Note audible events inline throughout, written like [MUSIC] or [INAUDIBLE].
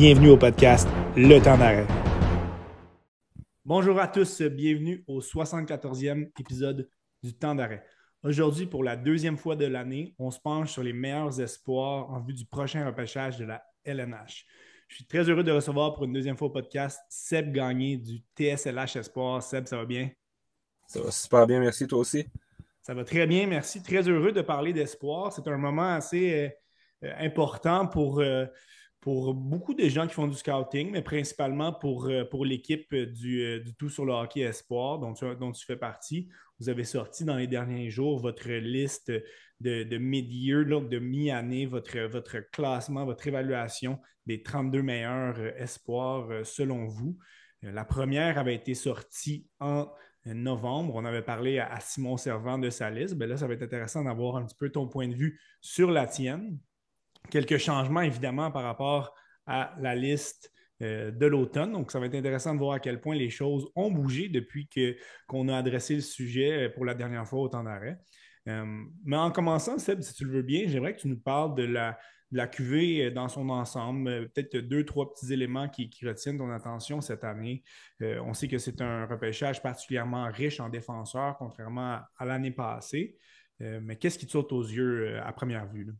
Bienvenue au podcast Le temps d'arrêt. Bonjour à tous, bienvenue au 74e épisode du temps d'arrêt. Aujourd'hui, pour la deuxième fois de l'année, on se penche sur les meilleurs espoirs en vue du prochain repêchage de la LNH. Je suis très heureux de recevoir pour une deuxième fois au podcast Seb Gagné du TSLH Espoir. Seb, ça va bien? Ça va super bien, merci toi aussi? Ça va très bien, merci. Très heureux de parler d'espoir. C'est un moment assez euh, important pour, euh, pour beaucoup de gens qui font du scouting, mais principalement pour, euh, pour l'équipe du, euh, du, Tout sur le hockey espoir dont tu, dont tu, fais partie. Vous avez sorti dans les derniers jours votre liste de, de mid-year, de mi-année, votre, votre classement, votre évaluation des 32 meilleurs euh, espoirs selon vous. La première avait été sortie en novembre. On avait parlé à, Simon Servant de sa liste. Bien là, ça va être intéressant d'avoir un petit peu ton point de vue sur la tienne quelques changements, évidemment, par rapport à la liste euh, de l'automne. Donc, ça va être intéressant de voir à quel point les choses ont bougé depuis qu'on a adressé le sujet euh, pour la dernière fois au temps d'arrêt. Euh, mais en commençant, Seb, si tu le veux bien, j'aimerais que tu nous parles de la, de la QV dans son ensemble, peut-être deux, trois petits éléments qui, retiennent ton attention cette année. on sait que c'est un repêchage particulièrement riche en défenseurs, contrairement à, l'année passée. mais qu'est-ce qui te saute aux yeux à première vue?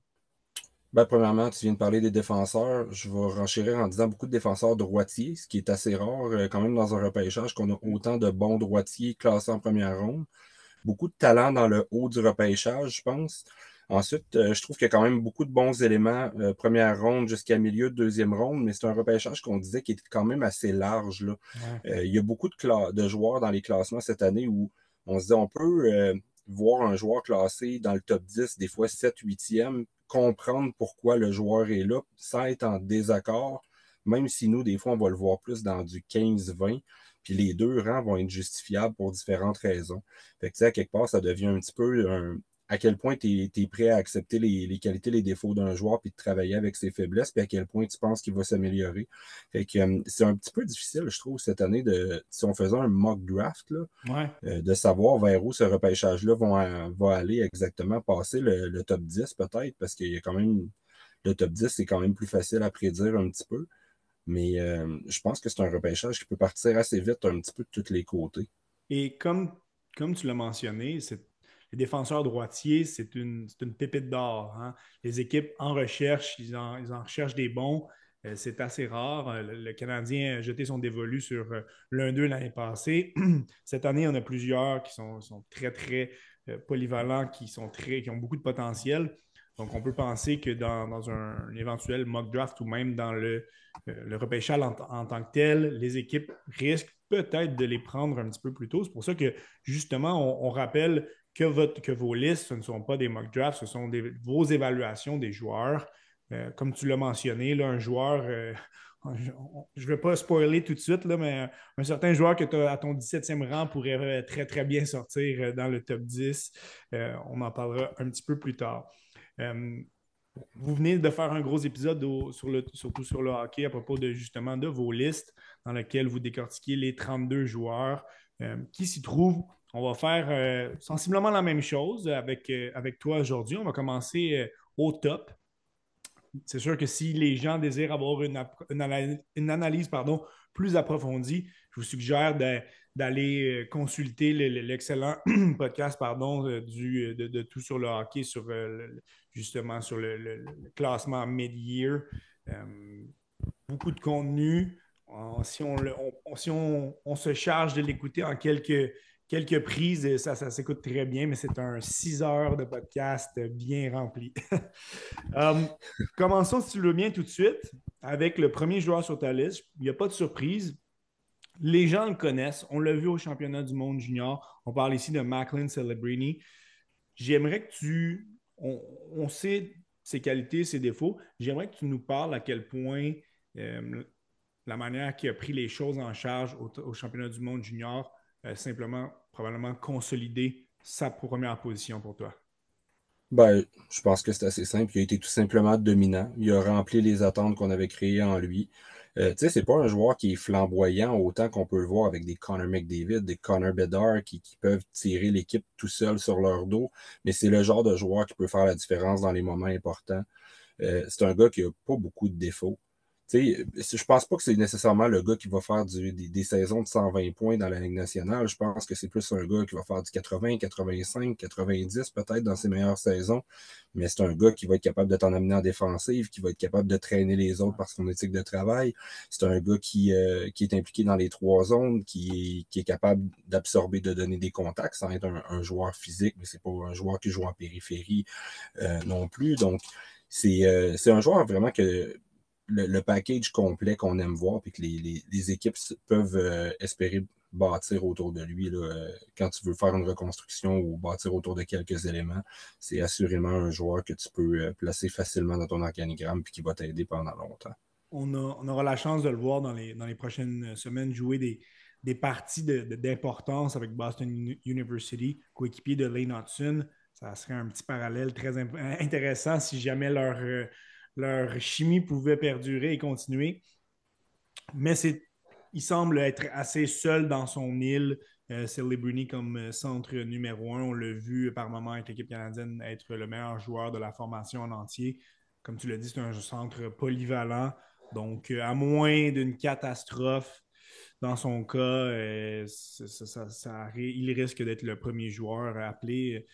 Ben, premièrement, tu viens de parler des défenseurs. Je vais renchérir en disant beaucoup de défenseurs droitiers, ce qui est assez rare euh, quand même dans un repêchage qu'on a autant de bons droitiers classés en première ronde. Beaucoup de talent dans le haut du repêchage, je pense. Ensuite, euh, je trouve qu'il y a quand même beaucoup de bons éléments, euh, première ronde jusqu'à milieu de deuxième ronde, mais c'est un repêchage qu'on disait qui est quand même assez large. Là. il y a beaucoup de, de, joueurs dans les classements cette année où on se dit on peut voir un joueur classé dans le top 10, des fois 7, 8e, comprendre pourquoi le joueur est là sans être en désaccord, même si nous, des fois, on va le voir plus dans du 15-20, puis les deux rangs vont être justifiables pour différentes raisons. Fait que, à quelque part, ça devient un petit peu un, à quel point tu es, prêt à accepter les, qualités, les défauts d'un joueur, puis de travailler avec ses faiblesses, puis à quel point tu penses qu'il va s'améliorer. Fait que euh, c'est un petit peu difficile, je trouve, cette année, de si on faisait un mock draft, là, euh, de savoir vers où ce repêchage-là va, aller exactement, passer le, top 10 peut-être, parce qu'il y a quand même le top 10, c'est quand même plus facile à prédire un petit peu. Mais euh, je pense que c'est un repêchage qui peut partir assez vite un petit peu de tous les côtés. Et comme, comme tu l'as mentionné, c'est les défenseurs droitiers, c'est une, une, pépite d'or. Hein. Les équipes en recherche, ils en, recherchent des bons. Euh, c'est assez rare. Euh, le, Canadien a jeté son dévolu sur euh, l'un d'eux l'année passée. [CLEARS THROAT] Cette année, on a plusieurs qui sont, très, très polyvalents, qui, ont beaucoup de potentiel. Donc, on peut penser que dans, un, éventuel mock draft ou même dans le, repêchage en, en, tant que tel, les équipes risquent peut-être de les prendre un petit peu plus tôt. C'est pour ça que, justement, on rappelle que, vos listes, ce ne sont pas des mock drafts, ce sont vos évaluations des joueurs. Euh, comme tu l'as mentionné, là, un joueur, euh, [LAUGHS] je ne vais pas spoiler tout de suite, là, mais un certain joueur que tu as à ton 17e rang pourrait euh, très, très bien sortir dans le top 10. on en parlera un petit peu plus tard. vous venez de faire un gros épisode sur le, surtout sur le hockey à propos de justement de vos listes dans lesquelles vous décortiquez les 32 joueurs qui s'y trouvent on va faire euh, sensiblement la même chose avec, euh, avec toi aujourd'hui. On va commencer euh, au top. C'est sûr que si les gens désirent avoir une, analyse, pardon, plus approfondie, je vous suggère d'aller consulter l'excellent [CLEARS THROAT] podcast pardon, du, de, Tout sur le hockey, sur, justement sur le, classement mid-year. beaucoup de contenu. si on, si on se charge de l'écouter en quelques quelques prises, ça, ça s'écoute très bien, mais c'est un 6 heures de podcast bien rempli. um, [LAUGHS] commençons, si tu veux bien, tout de suite avec le premier joueur sur ta liste. Il n'y a pas de surprise. Les gens le connaissent. On l'a vu au championnat du monde junior. On parle ici de Macklin Celebrini. J'aimerais que tu. On, sait ses qualités, ses défauts. J'aimerais que tu nous parles à quel point euh, la manière qu'il a pris les choses en charge au championnat du monde junior euh, simplement, probablement consolider sa première position pour toi? Ben, je pense que c'est assez simple. Il a été tout simplement dominant. Il a rempli les attentes qu'on avait créées en lui. Euh, tu sais, c'est pas un joueur qui est flamboyant autant qu'on peut le voir avec des Connor McDavid, des Connor Bedard qui, peuvent tirer l'équipe tout seul sur leur dos, mais c'est le genre de joueur qui peut faire la différence dans les moments importants. Euh, c'est un gars qui a pas beaucoup de défauts. Je pense pas que c'est nécessairement le gars qui va faire des, saisons de 120 points dans la Ligue nationale. Je pense que c'est plus un gars qui va faire du 80, 85, 90 peut-être dans ses meilleures saisons. Mais c'est un gars qui va être capable de t'en amener en défensive, qui va être capable de traîner les autres par son éthique de travail. C'est un gars qui, euh, qui est impliqué dans les trois zones, qui, qui est capable d'absorber, de donner des contacts sans être un, joueur physique, mais c'est pas un joueur qui joue en périphérie euh, non plus. Donc, euh, c'est un joueur vraiment que le, package complet qu'on aime voir, puis que les, équipes peuvent euh, espérer bâtir autour de lui euh, quand tu veux faire une reconstruction ou bâtir autour de quelques éléments, c'est assurément un joueur que tu peux euh, placer facilement dans ton organigramme puis qui va t'aider pendant longtemps. On, aura la chance de le voir dans les, dans les prochaines semaines jouer des, des parties d'importance avec Boston University, coéquipier de Lane Hudson. Ça serait un petit parallèle très [LAUGHS] intéressant si jamais leur leur chimie pouvait perdurer et continuer. Mais c'est, il semble être assez seul dans son île. Euh, Bruni comme euh, centre numéro un. On l'a vu par moment avec l'équipe canadienne être le meilleur joueur de la formation en entier. Comme tu l'as dit, c'est un centre polyvalent. Donc, euh, à moins d'une catastrophe, dans son cas, euh, il risque d'être le premier joueur appelé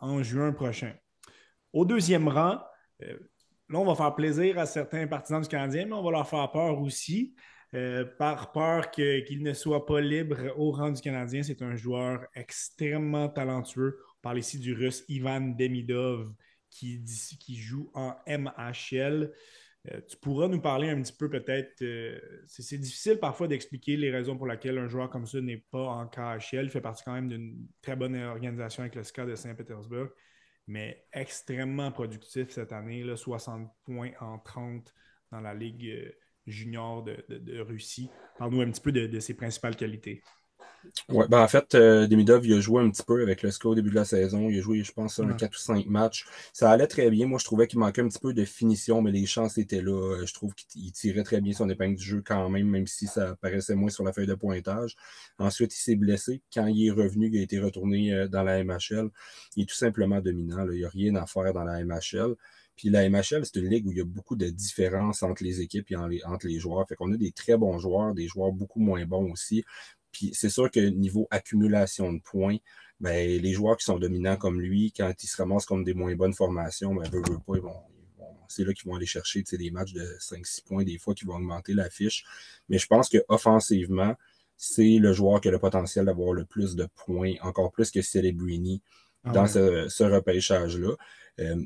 en juin prochain. Au deuxième rang, Là, on va faire plaisir à certains partisans du Canadien, mais on va leur faire peur aussi. Euh, par peur qu'il ne soit pas libre au rang du Canadien. C'est un joueur extrêmement talentueux. On parle ici du russe Ivan Demidov qui, joue en MHL. Euh, tu pourras nous parler un petit peu peut-être. Euh, c'est difficile parfois d'expliquer les raisons pour lesquelles un joueur comme ça n'est pas en KHL. Il fait partie quand même d'une très bonne organisation avec le SCA de Saint-Pétersbourg mais extrêmement productif cette année, là, 60 points en 30 dans la Ligue euh, junior de, Russie. Parle-nous un petit peu de, ses principales qualités. Ouais, ben en fait, euh, Demidov, il a joué un petit peu avec le SCO au début de la saison. Il a joué, je pense, un 4 ou 5 matchs. Ça allait très bien. Moi, je trouvais qu'il manquait un petit peu de finition, mais les chances étaient là. Je trouve qu'il tirait très bien son épingle du jeu quand même, même si ça paraissait moins sur la feuille de pointage. Ensuite, il s'est blessé. Quand il est revenu, il a été retourné euh, dans la MHL. Il est tout simplement dominant. Il n'y a rien à faire dans la MHL. Puis la MHL, c'est une ligue où il y a beaucoup de différences entre les équipes et entre les joueurs. Fait qu'on a des très bons joueurs, des joueurs beaucoup moins bons aussi. Puis c'est sûr que niveau accumulation de points, ben, les joueurs qui sont dominants comme lui, quand ils se ramassent comme des moins bonnes formations, ben, pas, c'est là qu'ils vont aller chercher des matchs de 5-6 points, des fois, qui vont augmenter la fiche. Mais je pense qu'offensivement, c'est le joueur qui a le potentiel d'avoir le plus de points, encore plus que Celebrini ah dans ce, repêchage-là. Euh,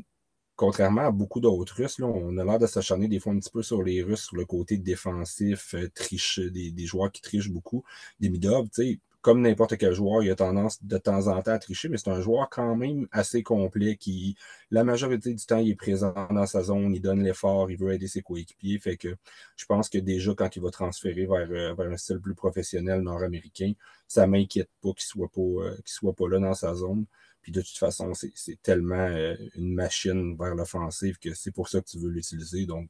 contrairement à beaucoup d'autres Russes, là, on a l'air de s'acharner des fois un petit peu sur les Russes, sur le côté défensif, euh, triche, des, joueurs qui trichent beaucoup. Demidov, tu sais, comme n'importe quel joueur, il a tendance de temps en temps à tricher, mais c'est un joueur quand même assez complet qui, la majorité du temps, il est présent dans sa zone, il donne l'effort, il veut aider ses coéquipiers. Fait que je pense que déjà, quand il va transférer vers, euh, vers un style plus professionnel nord-américain, ça m'inquiète pas qu'il soit pas, euh, qu'il soit pas là dans sa zone. Puis de toute façon, c'est tellement euh, une machine vers l'offensive que c'est pour ça que tu veux l'utiliser. Donc,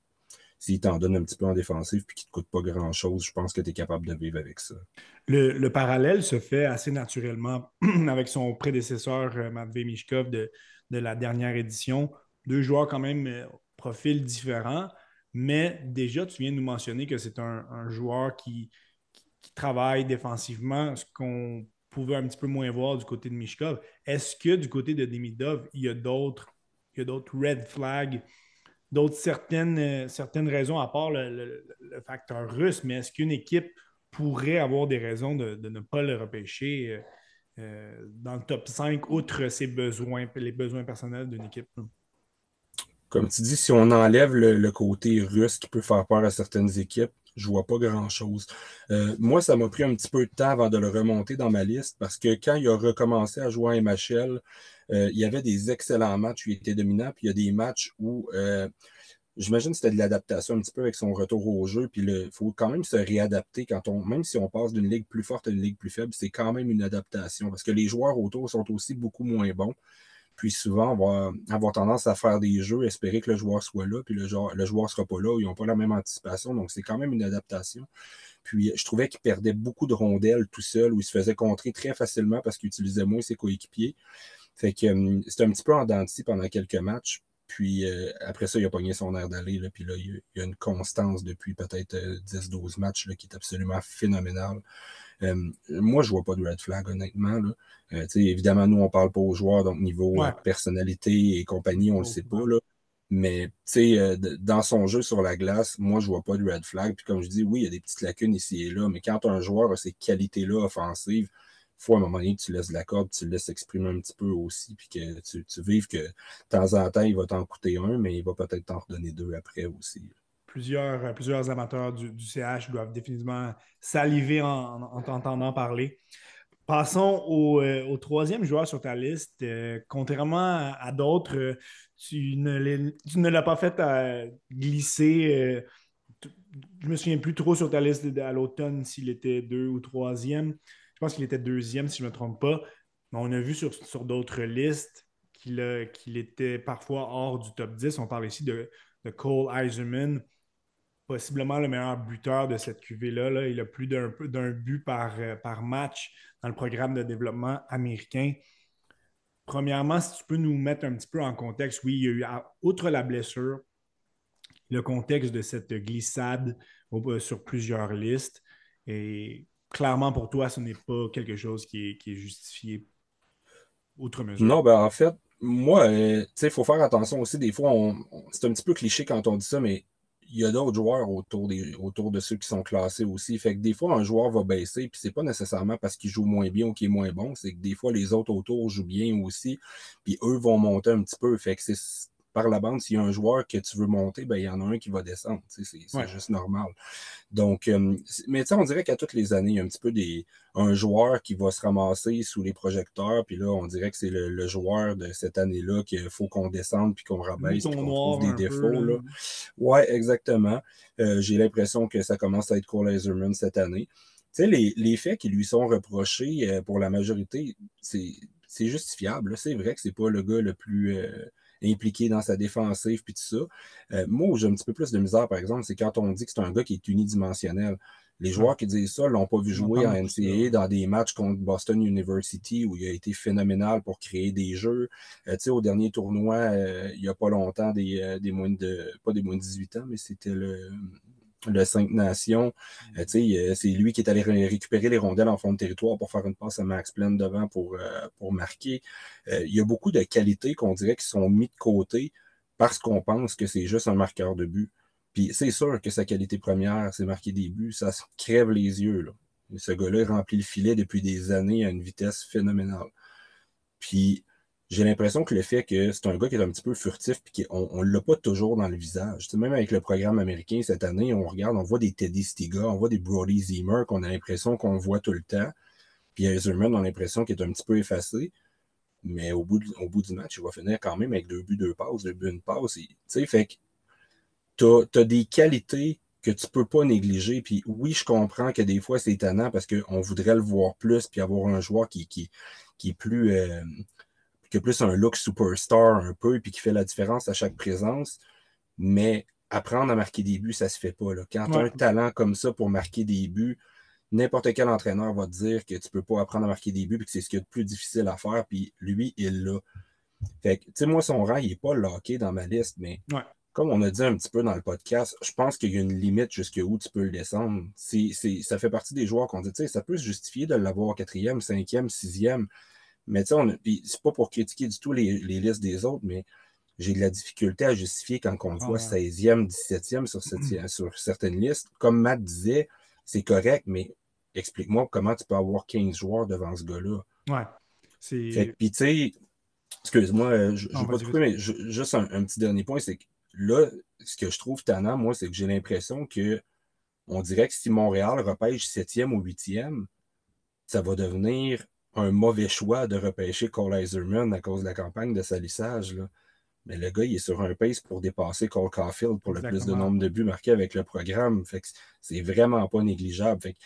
s'il t'en donne un petit peu en défensive puis qu'il ne te coûte pas grand-chose, je pense que tu es capable de vivre avec ça. Le, parallèle se fait assez naturellement [CLEARS THROAT] avec son prédécesseur, euh, Matvey Mishkov, de, la dernière édition. Deux joueurs quand même euh, profils différents, mais déjà, tu viens de nous mentionner que c'est un, joueur qui, qui, travaille défensivement, ce qu'on pouvait un petit peu moins voir du côté de Mishkov. Est-ce que du côté de Demidov, il y a d'autres, red flags, d'autres certaines, euh, certaines raisons à part le, facteur russe, mais est-ce qu'une équipe pourrait avoir des raisons de, ne pas le repêcher euh, euh, dans le top 5, outre ses besoins, les besoins personnels d'une équipe? Comme tu dis, si on enlève le, côté russe qui peut faire peur à certaines équipes, je vois pas grand-chose. Euh, moi, ça m'a pris un petit peu de temps avant de le remonter dans ma liste parce que quand il a recommencé à jouer en MHL, euh, il y avait des excellents matchs où il était dominant, puis il y a des matchs où euh, j'imagine que c'était de l'adaptation un petit peu avec son retour au jeu, puis il faut quand même se réadapter quand on, même si on passe d'une ligue plus forte à une ligue plus faible, c'est quand même une adaptation parce que les joueurs autour sont aussi beaucoup moins bons. Puis souvent, on va avoir tendance à faire des jeux, espérer que le joueur soit là, puis le joueur ne sera pas là, ils n'ont pas la même anticipation. Donc, c'est quand même une adaptation. Puis, je trouvais qu'il perdait beaucoup de rondelles tout seul, où il se faisait contrer très facilement parce qu'il utilisait moins ses coéquipiers. Fait que hum, c'était un petit peu en denti pendant quelques matchs. Puis euh, après ça, il a pogné son air d'aller. Puis là, il y a une constance depuis peut-être 10-12 euh, matchs là, qui est absolument phénoménale. Moi, je vois pas de red flag, honnêtement. Là. évidemment, nous, on parle pas aux joueurs, donc niveau personnalité et compagnie, on le sait pas. Là. Mais dans son jeu sur la glace, moi, je vois pas de red flag. Puis comme je dis, oui, il y a des petites lacunes ici et là, mais quand un joueur a ces qualités-là offensives, faut à un moment donné que tu laisses la corde, tu le laisses exprimer un petit peu aussi, puis que tu, tu vives que de temps en temps, il va t'en coûter un, mais il va peut-être t'en redonner deux après aussi. Plusieurs, euh, plusieurs amateurs du, CH doivent définitivement saliver en, t'entendant parler. Passons au, euh, troisième joueur sur ta liste. Euh, contrairement à, d'autres, tu ne, l'as pas fait glisser. je me souviens plus trop sur ta liste à l'automne s'il était deux ou troisième. Je pense qu'il était deuxième, si je ne me trompe pas. Mais on a vu sur, d'autres listes qu'il était parfois hors du top 10. On parle ici de, Cole Eiserman, possiblement le meilleur buteur de cette QV-là. Il a plus d'un but par, par match dans le programme de développement américain. Premièrement, si tu peux nous mettre un petit peu en contexte, oui, il y a eu, outre la blessure, le contexte de cette glissade sur plusieurs listes. Et clairement, pour toi, ce n'est pas quelque chose qui est, justifié outre mesure. Non, ben en fait, moi, euh, il faut faire attention aussi. Des fois, c'est un petit peu cliché quand on dit ça, mais y a d'autres joueurs autour, des, autour de ceux qui sont classés aussi. Fait que des fois, un joueur va baisser, puis c'est pas nécessairement parce qu'il joue moins bien ou qu'il est moins bon, c'est que des fois, les autres autour jouent bien aussi, puis eux vont monter un petit peu. Fait que c'est par la bande, s'il y a un joueur que tu veux monter, ben, il y en a un qui va descendre. C'est juste normal. Donc, euh, mais on dirait qu'à toutes les années, il y a un petit peu des, un joueur qui va se ramasser sous les projecteurs, puis là, on dirait que c'est le, joueur de cette année-là qu'il faut qu'on descende puis qu'on rabaisse, qu'on trouve des défauts. là. Ouais, exactement. Euh, j'ai l'impression que ça commence à être Cole Laserman cette année. Tu sais, les, les, faits qui lui sont reprochés euh, pour la majorité, c'est justifiable. C'est vrai que c'est pas le gars le plus impliqué dans sa défensive, puis tout ça. Euh, moi, où j'ai un petit peu plus de misère, par exemple, c'est quand on dit que c'est un gars qui est unidimensionnel. Les joueurs qui disent ça l'ont pas vu jouer en NCAA dans des matchs contre Boston University où il a été phénoménal pour créer des jeux. Euh, tu sais, au dernier tournoi, euh, il n'y a pas longtemps, des, des moins de, pas des moins de 18 ans, mais c'était le, le Cinq Nations. Euh, euh, c'est lui qui est allé récupérer les rondelles en fond de territoire pour faire une passe à Max pleine devant pour, euh, pour marquer. il y a beaucoup de qualités qu'on dirait qui sont mis de côté parce qu'on pense que c'est juste un marqueur de but. Puis c'est sûr que sa qualité première, c'est marquer des buts. Ça se crève les yeux. Là. Ce gars-là remplit le filet depuis des années à une vitesse phénoménale. Puis j'ai l'impression que le fait que c'est un gars qui est un petit peu furtif puis qu'on ne l'a pas toujours dans le visage. même avec le programme américain cette année, on regarde, on voit des Teddy Stiga, on voit des Brody Zimmer qu'on a l'impression qu'on voit tout le temps. Puis Zimmerman, on a l'impression qu'il est un petit peu effacé. Mais au bout, au bout du match, il va finir quand même avec deux buts, deux passes, deux buts, une passe. Tu sais, fait que tu as, des qualités que tu peux pas négliger. Puis oui, je comprends que des fois, c'est étonnant parce qu'on voudrait le voir plus puis avoir un joueur qui, qui, qui est plus... Euh, qui a plus un look superstar un peu, puis qui fait la différence à chaque présence. Mais apprendre à marquer des buts, ça se fait pas. Là. Quand tu as un talent comme ça pour marquer des buts, n'importe quel entraîneur va te dire que tu peux pas apprendre à marquer des buts, puis que c'est ce qui est le plus difficile à faire, puis lui, il l'a. Fait que, tu sais, moi, son rang, il n'est pas locké dans ma liste, mais comme on a dit un petit peu dans le podcast, je pense qu'il y a une limite jusqu'où tu peux le descendre. Ça fait partie des joueurs qu'on dit, tu sais, ça peut se justifier de l'avoir quatrième, cinquième, sixième, mais tu sais, c'est pas pour critiquer du tout les, listes des autres, mais j'ai de la difficulté à justifier quand on voit 16e, 17e sur, [CLEARS THROAT] sur certaines listes. Comme Matt disait, c'est correct, mais explique-moi comment tu peux avoir 15 joueurs devant ce gars-là. Ouais. Puis, tu sais, excuse-moi, je ne veux pas te couper, mais juste un, petit dernier point, c'est que là, ce que je trouve tannant, moi, c'est que j'ai l'impression que on dirait que si Montréal repêche 7e ou 8e, ça va devenir un mauvais choix de repêcher Cole Eiserman à cause de la campagne de salissage. Là. Mais le gars, il est sur un pace pour dépasser Cole Caulfield pour le plus de nombre de buts marqués avec le programme. Fait que c'est vraiment pas négligeable. Fait que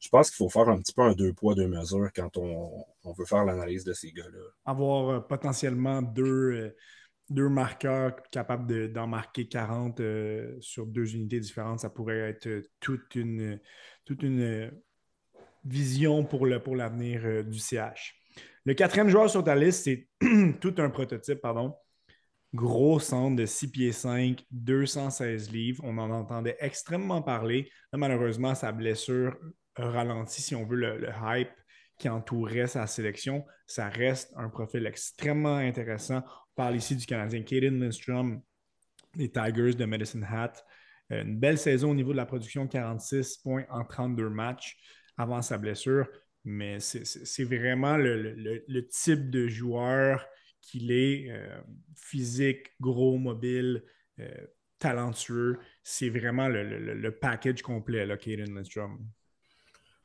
je pense qu'il faut faire un petit peu un deux poids, deux mesures quand on, veut faire l'analyse de ces gars-là. Avoir euh, potentiellement deux, euh, deux marqueurs capables d'en marquer 40 euh, sur deux unités différentes, ça pourrait être toute une, toute une vision pour l'avenir euh, du CH. Le quatrième joueur sur ta liste, c'est [CLEARS THROAT] tout un prototype, pardon. Gros centre de 6 pieds 5, 216 livres. On en entendait extrêmement parler. malheureusement, sa blessure a ralenti, si on veut, le, hype qui entourait sa sélection. Ça reste un profil extrêmement intéressant. On parle ici du Canadien Caden Lindstrom, des Tigers de Medicine Hat. Euh, une belle saison au niveau de la production, 46 points en 32 matchs avant sa blessure. Mais c'est vraiment le, type de joueur qu'il est, euh, physique, gros, mobile, euh, talentueux. C'est vraiment le, package complet, là, Caden Lindstrom.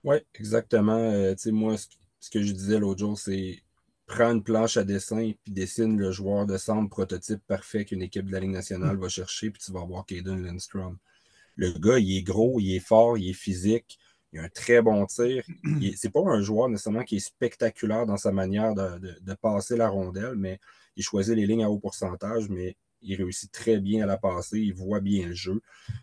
Oui, exactement. Euh, moi, ce, que je disais l'autre jour, c'est prendre une planche à dessin et dessine le joueur de centre prototype parfait qu'une équipe de la Ligue nationale va chercher, puis tu vas voir Caden Lindstrom. Le gars, il est gros, il est fort, il est physique, il a un très bon tir. C'est pas un joueur nécessairement qui est spectaculaire dans sa manière de, passer la rondelle, mais il choisit les lignes à haut pourcentage, mais il réussit très bien à la passer, il voit bien le jeu.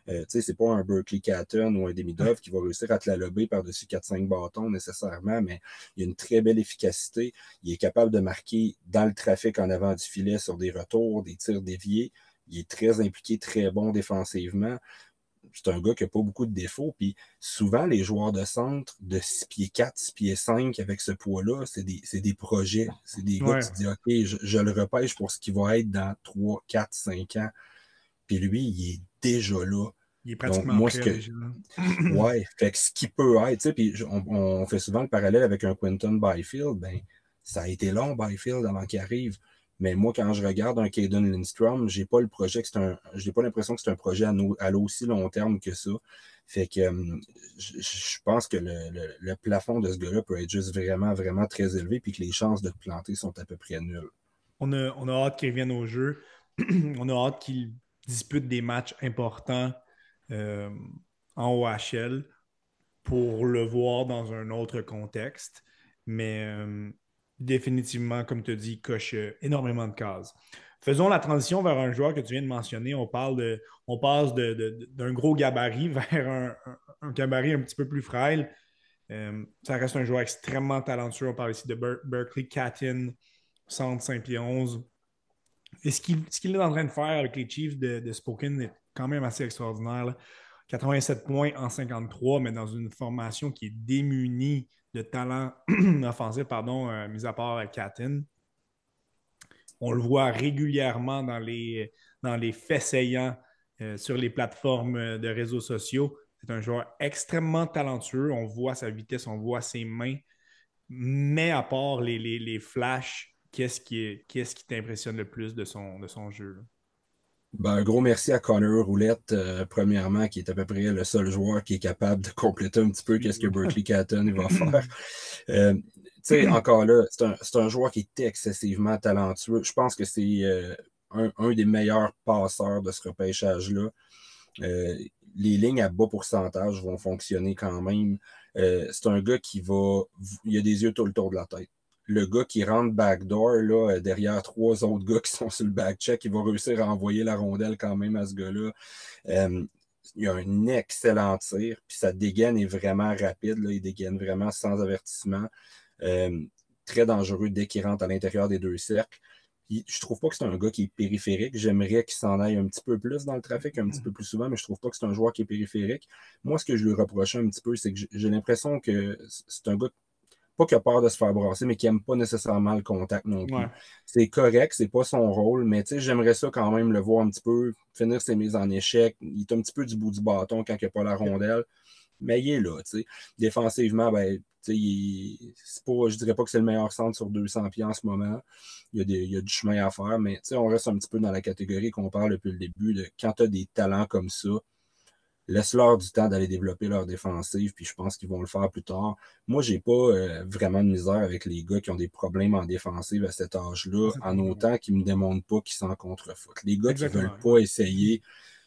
Euh, sais, c'est pas un Berkeley Catton ou un Demidov qui va réussir à te la lober par-dessus 4-5 bâtons nécessairement, mais il a une très belle efficacité. Il est capable de marquer dans le trafic en avant du filet sur des retours, des tirs déviés. Il est très impliqué, très bon défensivement c'est un gars qui n'a pas beaucoup de défauts. Puis souvent, les joueurs de centre de 6 pieds 4, 6 pieds 5 avec ce poids-là, c'est des, projets. C'est des gars qui disent OK, je, le repêche pour ce qu'il va être dans 3, 4, 5 ans. Puis lui, il est déjà là. Il est pratiquement Donc, moi, ce que... [LAUGHS] [CLEARS THROAT] ouais, fait que ce qui peut être, puis on, on, fait souvent le parallèle avec un Quinton Byfield, ben, ça a été long, Byfield, avant qu'il arrive. Mais moi, quand je regarde un Caden Lindstrom, j'ai pas le projet que c'est un. Pas l'impression que c'est un projet à, l'aussi long terme que ça. Fait que euh, je, pense que le, plafond de ce gars-là peut être juste vraiment, vraiment très élevé, puis que les chances de planter sont à peu près nulles. On a, on a hâte qu'il revienne au jeu. [CLEARS THROAT] on a hâte qu'il dispute des matchs importants euh, en OHL pour le voir dans un autre contexte. Mais euh, définitivement, comme tu dis, coche euh, énormément de cases. Faisons la transition vers un joueur que tu viens de mentionner. On, parle de, on passe d'un gros gabarit [LAUGHS] vers un, gabarit un petit peu plus frêle. Euh, ça reste un joueur extrêmement talentueux. On parle ici de Berkeley Catton, centre Saint-Pied 11. Et ce qu'il est en train de faire avec les Chiefs de, de Spoken est quand même assez extraordinaire. 87 points en 53, mais dans une formation qui est démunie de talent [CLEARS THROAT] offensif, pardon, euh, mis à part Katin. On le voit régulièrement dans les, dans les faits saillants euh, sur les plateformes de réseaux sociaux. C'est un joueur extrêmement talentueux. On voit sa vitesse, on voit ses mains. Mais à part les, les, flashs, qu'est-ce qui, t'impressionne le plus de son jeu? Ben, un gros merci à Connor Roulette, euh, premièrement, qui est à peu près le seul joueur qui est capable de compléter un petit peu qu'est-ce que Berkeley Catton va [LAUGHS] faire. Euh, tu sais, encore là, c'est un, un, joueur qui est excessivement talentueux. Je pense que c'est euh, un, un, des meilleurs passeurs de ce repêchage-là. les lignes à bas pourcentage vont fonctionner quand même. c'est un gars qui va. Il a des yeux tout le tour de la tête le gars qui rentre backdoor, là, euh, derrière trois autres gars qui sont sur le backcheck, il va réussir à envoyer la rondelle quand même à ce gars-là. Euh, il a un excellent tir, puis sa dégaine est vraiment rapide. Il dégaine vraiment sans avertissement. Euh, très dangereux dès qu'il rentre à l'intérieur des deux cercles. Je je trouve pas que c'est un gars qui est périphérique. J'aimerais qu'il s'en aille un petit peu plus dans le trafic, un petit peu plus souvent, mais je trouve pas que c'est un joueur qui est périphérique. Moi, ce que je lui reprochais un petit peu, c'est que j'ai l'impression que c'est un gars pas qu'il a peur de se faire brasser, mais qui n'aime pas nécessairement le contact non plus. C'est correct, c'est pas son rôle, mais j'aimerais ça quand même le voir un petit peu finir ses mises en échec. Il est un petit peu du bout du bâton quand il n'a pas la rondelle. Mais il est là, tu sais. Défensivement, ben, il, pas, je dirais pas que c'est le meilleur centre sur 200 pieds en ce moment. Il y, a des, il y a du chemin à faire, mais on reste un petit peu dans la catégorie qu'on parle depuis le début de quand tu as des talents comme ça, laisse-leur du temps d'aller développer leur défensive, puis je pense qu'ils vont le faire plus tard. Moi, j'ai pas euh, vraiment de misère avec les gars qui ont des problèmes en défensive à cet âge-là, en autant qu'ils me démontrent pas qu'ils s'en contrefoutent. Les gars qui veulent pas essayer,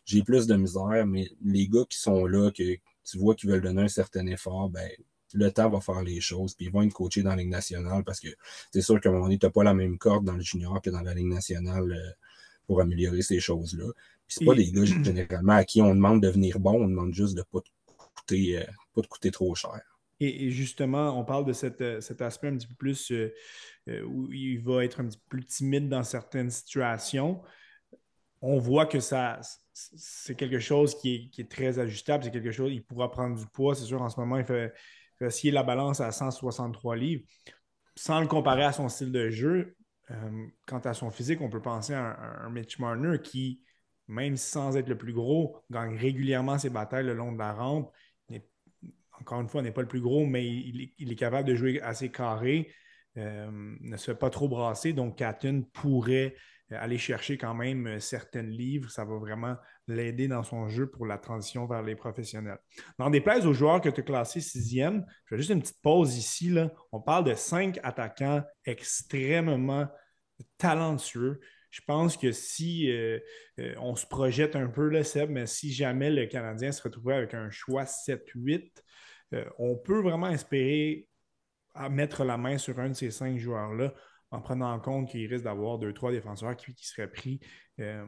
j'ai plus de misère, mais les gars qui sont là, que tu vois qu'ils veulent donner un certain effort, ben le temps va faire les choses, puis ils vont être coachés dans la Ligue nationale parce que c'est sûr qu'à un moment donné, tu n'as pas la même corde dans le junior que dans la Ligue nationale euh, pour améliorer ces choses-là c'est pas des gars [CLEARS THROAT] généralement à qui on demande de venir bon, on demande juste de ne pas, euh, pas coûter trop cher. Et, justement, on parle de euh, cet aspect un petit peu plus euh, où il va être un petit peu plus timide dans certaines situations. on voit que ça, c'est quelque chose qui est, très ajustable, c'est quelque chose, il pourra prendre du poids. C'est sûr, en ce moment, il fait, il la balance à 163 livres. Sans le comparer à son style de jeu, euh, quant à son physique, on peut penser à un, Mitch Marner qui, même sans être le plus gros, gagne régulièrement ses batailles le long de la rampe. encore une fois, n'est pas le plus gros, mais il, est capable de jouer assez carré, euh, ne se fait pas trop brasser. Donc, Catton pourrait aller chercher quand même certaines livres. Ça va vraiment l'aider dans son jeu pour la transition vers les professionnels. Dans des places aux joueurs que tu as sixième, je fais juste une petite pause ici. Là. On parle de cinq attaquants extrêmement talentueux. Je pense que si euh, on se projette un peu, le Seb, mais si jamais le Canadien se retrouvait avec un choix 7-8, on peut vraiment espérer mettre la main sur un de ces cinq joueurs-là en prenant en compte qu'il risque d'avoir deux, trois défenseurs qui, seraient pris euh,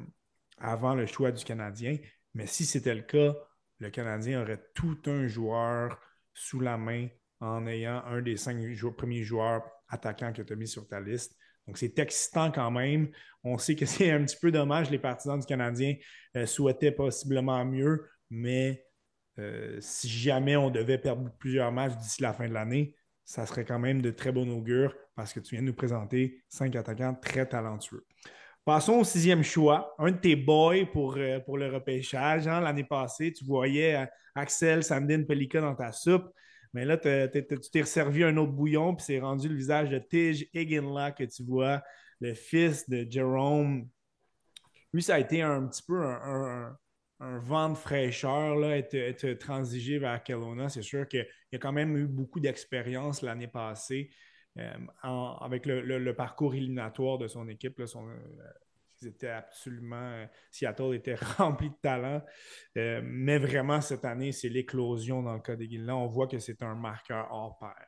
avant le choix du Canadien. Mais si c'était le cas, le Canadien aurait tout un joueur sous la main en ayant un des cinq premiers joueurs attaquants que tu as mis sur ta liste. Donc, c'est excitant quand même. On sait que [LAUGHS] c'est un petit peu dommage. Les partisans du Canadien euh, souhaitaient possiblement mieux, mais euh, si jamais on devait perdre plusieurs matchs d'ici la fin de l'année, ça serait quand même de très bon augure parce que tu viens de nous présenter cinq attaquants très talentueux. Passons au sixième choix. Un de tes boys pour, euh, pour le repêchage. Hein. L'année passée, tu voyais Axel Sandin Pelika dans ta soupe. Mais là, tu t'es resservi un autre bouillon, puis c'est rendu le visage de Tige Higinla que tu vois, le fils de Jerome. Lui, ça a été un petit peu un, vent de fraîcheur, là, être, transigé vers Kelowna. C'est sûr qu'il a quand même eu beaucoup d'expérience l'année passée euh, avec le, parcours éliminatoire de son équipe. Là, euh, absolument. Euh, Seattle était [LAUGHS] rempli de talent. mais vraiment, cette année, c'est l'éclosion dans le cas des Guillemets. On voit que c'est un marqueur hors pair.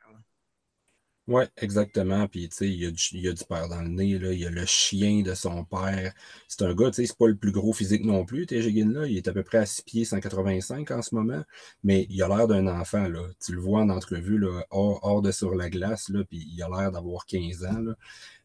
Oui, exactement. Puis, tu sais, il y, a du, père dans le nez, là. Il y a le chien de son père. C'est un gars, tu sais, c'est pas le plus gros physique non plus, Tejegin, là. Il est à peu près à 6 pieds 185 en ce moment. Mais il a l'air d'un enfant, là. Tu le vois en entrevue, là, hors, de sur la glace, là. Puis il a l'air d'avoir 15 ans.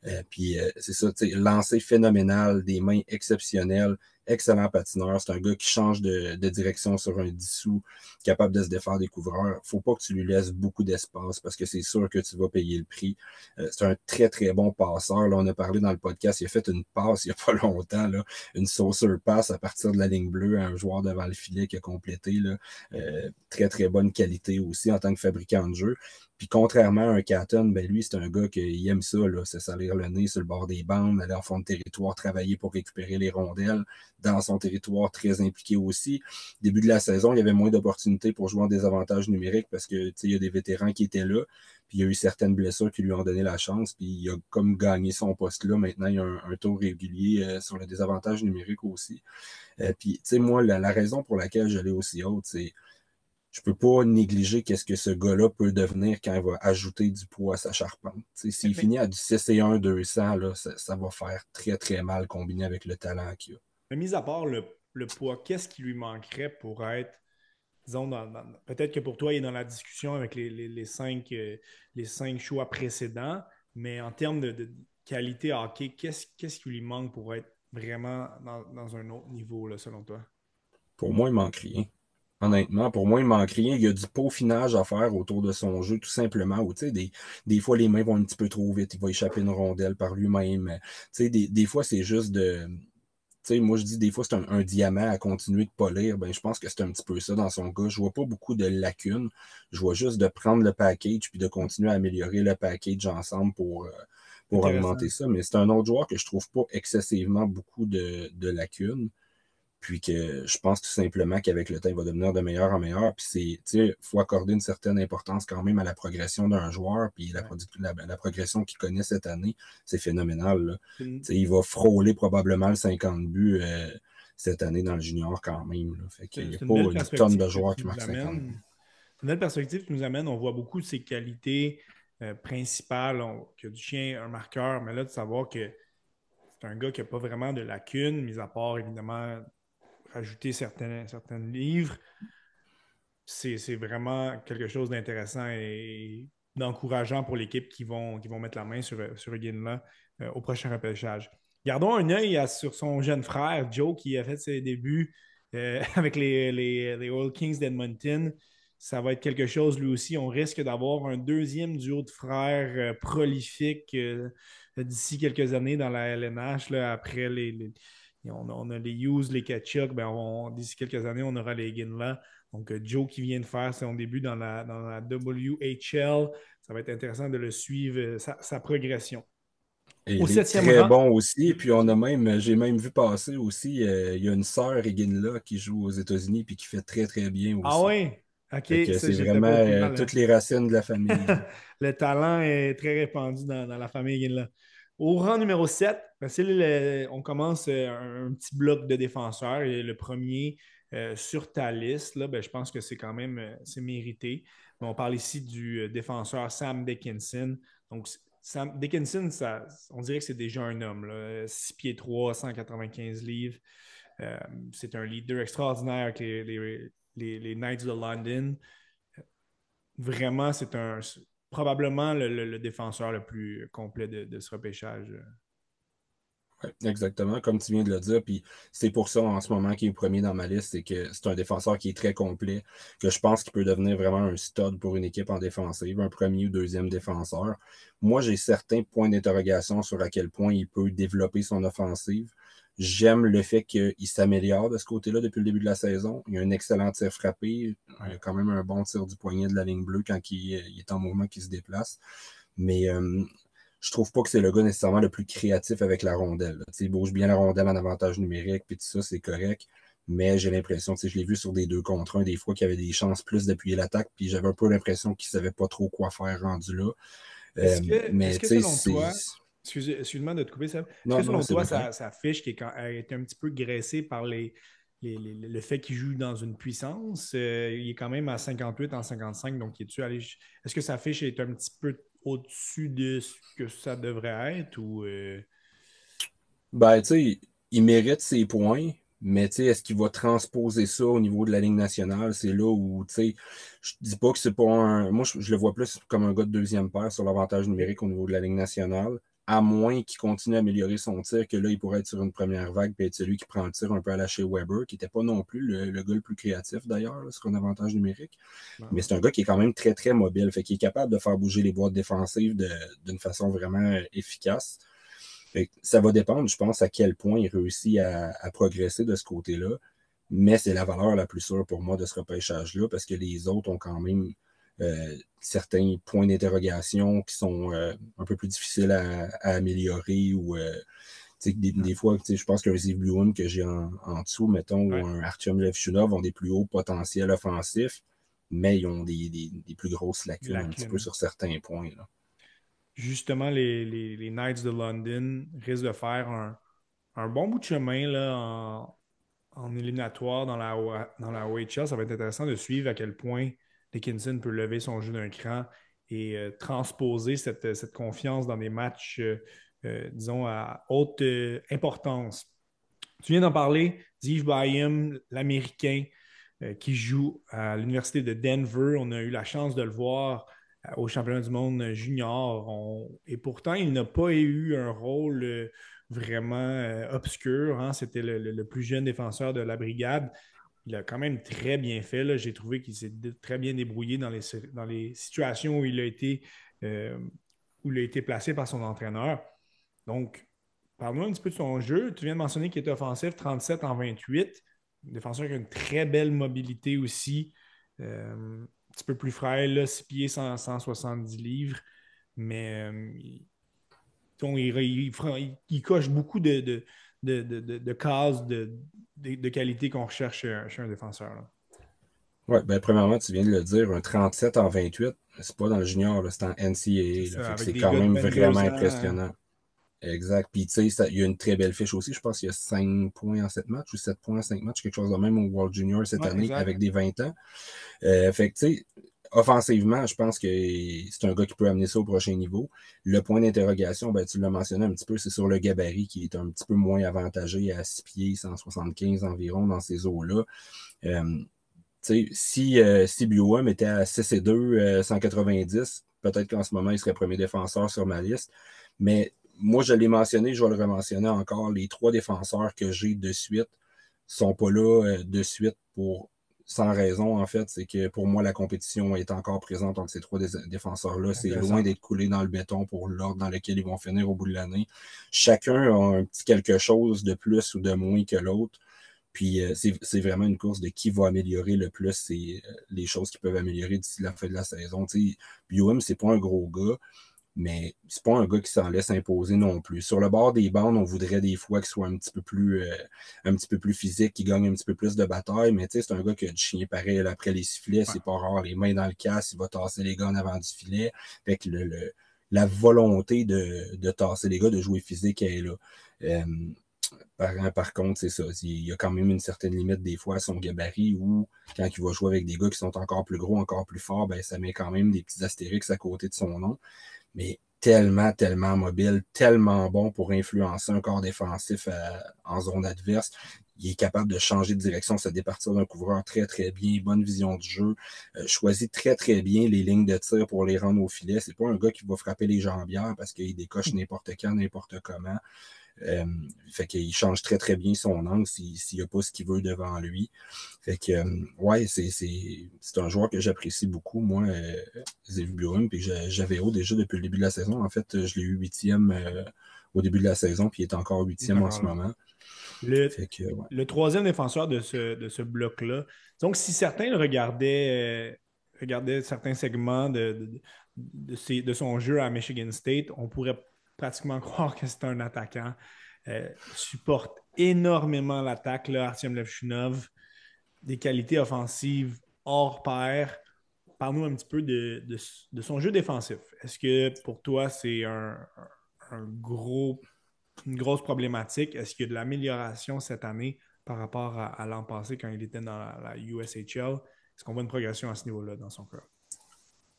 Euh, puis euh, c'est ça, lancer phénoménal, des mains exceptionnelles excellent patineur. C'est un gars qui change de, direction sur un dissous, capable de se défaire des couvreurs. Faut pas que tu lui laisses beaucoup d'espace parce que c'est sûr que tu vas payer le prix. Euh, c'est un très, très bon passeur. Là, on a parlé dans le podcast, il a fait une passe il n'y a pas [LAUGHS] longtemps, là, une saucer passe à partir de la ligne bleue à un joueur devant le filet qui a complété. Là. Euh, très, très bonne qualité aussi en tant que fabricant de jeu. Puis contrairement à un Catton, ben lui, c'est un gars qui aime ça, là, c'est salir le nez sur le bord des bandes, aller en fond de territoire, travailler pour récupérer les rondelles dans son territoire, très impliqué aussi. Début de la saison, il y avait moins d'opportunités pour jouer en désavantage numérique parce que il y a des vétérans qui étaient là, puis il y a eu certaines blessures qui lui ont donné la chance, puis il a comme gagné son poste là. Maintenant, il y a un, tour régulier euh, sur le désavantage numérique aussi. Euh, puis, tu sais, moi, la, la, raison pour laquelle je l'ai aussi haute, c'est je peux pas négliger qu'est-ce que ce gars-là peut devenir quand il va ajouter du poids à sa charpente. S'il finit à du 6 et 1 200, là, ça, va faire très, très mal combiné avec le talent qu'il a. Mais mis à part le, poids, qu'est-ce qui lui manquerait pour être, disons, peut-être que pour toi, il est dans la discussion avec les, cinq, euh, les cinq choix précédents, mais en termes de, qualité hockey, qu'est-ce, qu'est-ce qui lui manque pour être vraiment dans, dans un autre niveau, là, selon toi? Pour moi, il manque rien. Honnêtement, pour moi, il manque rien. Il y a du peaufinage à faire autour de son jeu, tout simplement. Où, des, des fois, les mains vont un petit peu trop vite. Il va échapper une rondelle par lui-même. Des, des fois, c'est juste de. sais, moi, je dis des fois, c'est un, diamant à continuer de polir. Ben, je pense que c'est un petit peu ça dans son cas. Je vois pas beaucoup de lacunes. Je vois juste de prendre le package puis de continuer à améliorer le package ensemble pour, euh, pour augmenter ça. Mais c'est un autre joueur que je trouve pas excessivement beaucoup de, de lacunes. Puis que je pense tout simplement qu'avec le temps, il va devenir de meilleur en meilleur. Puis c'est, tu sais, il faut accorder une certaine importance quand même à la progression d'un joueur. Puis la, la, progression qu'il connaît cette année, c'est phénoménal. Tu sais, il va frôler probablement le 50 buts euh, cette année dans le junior quand même. Là. Fait qu'il n'y a pas une tonne de joueurs qui marquent 50 buts. C'est une belle perspective qui nous amène. On voit beaucoup de ses qualités euh, principales. que du chien, un marqueur, mais là, de savoir que c'est un gars qui n'a pas vraiment de lacunes, mis à part évidemment rajouter certains, livres, c'est vraiment quelque chose d'intéressant et d'encourageant pour l'équipe qui vont, mettre la main sur, sur là euh, au prochain repêchage. gardons un œil sur son jeune frère, Joe, qui a fait ses débuts euh, [LAUGHS] avec les, les, Kings d'Edmonton ça va être quelque chose, lui aussi. On risque d'avoir un deuxième duo de frères euh, prolifiques euh, d'ici quelques années dans la LNH. Après les, on, a les Hughes, les Ketchuk. Ben d'ici quelques années, on aura les Ginla. Donc, euh, Joe qui vient de faire son début dans la, dans la WHL. Ça va être intéressant de le suivre, sa, progression. Et Au il est très bon aussi. Puis on a même, j'ai même vu passer aussi, il y a une sœur Eginla qui joue aux États-Unis puis qui fait très très bien aussi. Ah oui? c'est vraiment euh, toutes les racines de la famille. [LAUGHS] le talent est très répandu dans, la famille. Au rang numéro 7, ben, on commence euh, un, petit bloc de défenseurs. Le premier euh, sur ta liste, ben, je pense que c'est quand même c'est mérité. on parle ici du défenseur Sam Dickinson. Donc, Sam Dickinson, on dirait que c'est déjà un homme. 6 pieds 3, 195 livres. c'est un leader extraordinaire avec les, les, Knights de London. Vraiment, c'est un probablement le, défenseur le plus complet de, ce repêchage. exactement, comme tu viens de le dire. Puis c'est pour ça en ce moment qu'il est premier dans ma liste, c'est que c'est un défenseur qui est très complet, que je pense qu'il peut devenir vraiment un stud pour une équipe en défensive, un premier ou deuxième défenseur. Moi, j'ai certains points d'interrogation sur à quel point il peut développer son offensive. J'aime le fait qu'il s'améliore de ce côté-là depuis le début de la saison. Il a un excellent tir frappé. Il a quand même un bon tir du poignet de la ligne bleue quand il, est en mouvement, qu'il se déplace. Mais euh, je trouve pas que c'est le gars nécessairement le plus créatif avec la rondelle. Il bouge bien la rondelle en avantage numérique, puis tout ça, c'est correct. Mais j'ai l'impression, je l'ai vu sur des deux contre un, des fois qu'il avait des chances plus d'appuyer l'attaque, puis j'avais un peu l'impression qu'il savait pas trop quoi faire rendu là. Que, mais tu sais, Excuse-moi de te couper, ça. Est-ce que selon toi, sa, fiche qui est, est, un petit peu graissée par les, le fait qu'il joue dans une puissance, euh, il est quand même à 58 en 55, donc est Est-ce que sa fiche est un petit peu au-dessus de ce que ça devrait être ou. Euh? Ben, tu sais, il mérite ses points, mais est-ce qu'il va transposer ça au niveau de la ligne nationale? C'est là où, tu sais, je dis pas que c'est pas un. Moi, je, je, le vois plus comme un gars de deuxième paire sur l'avantage numérique au niveau de la ligne nationale à moins qu'il continue à améliorer son tir, que là, il pourrait être sur une première vague et être celui qui prend le tir un peu à la chez Weber, qui n'était pas non plus le, gars le plus créatif d'ailleurs, sur un avantage numérique. Mais c'est un gars qui est quand même très, très mobile, fait qu'il est capable de faire bouger les boîtes défensives d'une façon vraiment efficace. ça va dépendre, je pense, à quel point il réussit à, à progresser de ce côté-là. Mais c'est la valeur la plus sûre pour moi de ce repêchage-là, parce que les autres ont quand même euh, certains points d'interrogation qui sont euh, un peu plus difficiles à, améliorer ou euh, des, des, fois, je pense qu'un Ziv Bluon que j'ai en, dessous, mettons, ou un Artyom Levchunov ont des plus hauts potentiels offensifs, mais ils ont des, plus grosses lacunes, un petit peu sur certains points. Justement, les, Knights de London risquent de faire un, bon bout de chemin là, en, en éliminatoire dans la, dans la OHL. Ça va être intéressant de suivre à quel point Dickinson peut lever son jeu d'un cran et euh, transposer cette, confiance dans des matchs, euh, euh, disons, à haute importance. Tu viens d'en parler, Steve Byam, l'Américain qui joue à l'Université de Denver. On a eu la chance de le voir au championnat du monde junior. Et pourtant, il n'a pas eu un rôle vraiment obscur. Hein. C'était le, plus jeune défenseur de la brigade il a quand même très bien fait. J'ai trouvé qu'il s'est très bien débrouillé dans les, dans les situations où il a été euh, où il a été placé par son entraîneur. Donc, parle-nous un petit peu de son jeu. Tu viens de mentionner qu'il était offensif, 37 en 28. Un défenseur qui a une très belle mobilité aussi. Euh, un petit peu plus frêle, 6 pieds, 170 livres. Mais euh, il, coche beaucoup de, de, de, cases de, de, qualité qu'on recherche chez un, défenseur. Oui, ben, premièrement, tu viens de le dire, un 37 en 28, c'est pas dans le junior, c'est en NCAA. C'est quand même vraiment impressionnant. Exact. Puis, tu sais, il y a une très belle fiche aussi. Je pense qu'il y a 5 points en 7 matchs ou 7 points en 5 matchs, quelque chose de même au World Junior cette année avec des 20 ans. Euh, fait que, tu sais, offensivement, je pense que c'est un gars qui peut amener ça au prochain niveau. Le point d'interrogation, ben, tu l'as mentionné un petit peu, c'est sur le gabarit qui est un petit peu moins avantagé à 6 pieds, 175 environ dans ces eaux-là. Euh, si, euh, si était à 6 et 2, 190, peut-être qu'en ce moment, il serait premier défenseur sur ma liste. Mais moi, je l'ai mentionné, je vais le rementionner encore. Les trois défenseurs que j'ai de suite sont pas là euh, de suite pour sans raison, en fait. C'est que pour moi, la compétition est encore présente entre ces trois défenseurs-là. C'est loin d'être coulé dans le béton pour l'ordre dans lequel ils vont finir au bout de l'année. Chacun a un petit quelque chose de plus ou de moins que l'autre. Puis euh, c'est vraiment une course de qui va améliorer le plus euh, les choses qui peuvent améliorer d'ici la fin de la saison. BUM, c'est pas un gros gars, mais c'est pas un gars qui s'en laisse imposer non plus. Sur le bord des bandes, on voudrait des fois qu'il soit un petit peu plus euh, un petit peu plus physique, qu'il gagne un petit peu plus de bataille, mais c'est un gars qui a du chien pareil après les sifflets, c'est pas rare, les mains dans le casse, il va tasser les gars en avant du filet. Fait le, la volonté de, de tasser les gars, de jouer physique, elle est là. Par, contre, c'est ça. Il y a quand même une certaine limite des fois à son gabarit où, quand il va jouer avec des gars qui sont encore plus gros, encore plus forts, ben, ça met quand même des petits astérix à côté de son nom. Mais tellement, tellement mobile, tellement bon pour influencer un corps défensif euh, en zone adverse. Il est capable de changer de direction, se départir d'un couvreur très, très bien, bonne vision du jeu, euh, choisit très, très bien les lignes de tir pour les rendre au filet. C'est pas un gars qui va frapper les jambières parce qu'il décoche n'importe quand, n'importe comment. Euh, fait qu'il change très, très bien son angle s'il n'y a pas ce qu'il veut devant lui. Fait que, euh, ouais, c'est un joueur que j'apprécie beaucoup, moi, euh, Burum, puis j'avais haut déjà depuis le début de la saison. En fait, je l'ai eu huitième euh, au début de la saison, puis il est encore huitième en ce moment. Le, troisième défenseur de ce, de ce bloc-là. Donc, si certains regardaient, regardaient certains segments de, de, de, son jeu à Michigan State, on pourrait pratiquement [LAUGHS] croire que c'est un attaquant. Euh, supporte énormément l'attaque, Artyom Levchunov. Des qualités offensives hors pair. Parle-nous un petit peu de, son jeu défensif. Est-ce que pour toi, c'est un, une grosse problématique? Est-ce qu'il y a de l'amélioration cette année par rapport à, l'an passé quand il était dans la, USHL? Est-ce qu'on voit une progression à ce niveau-là dans son cas?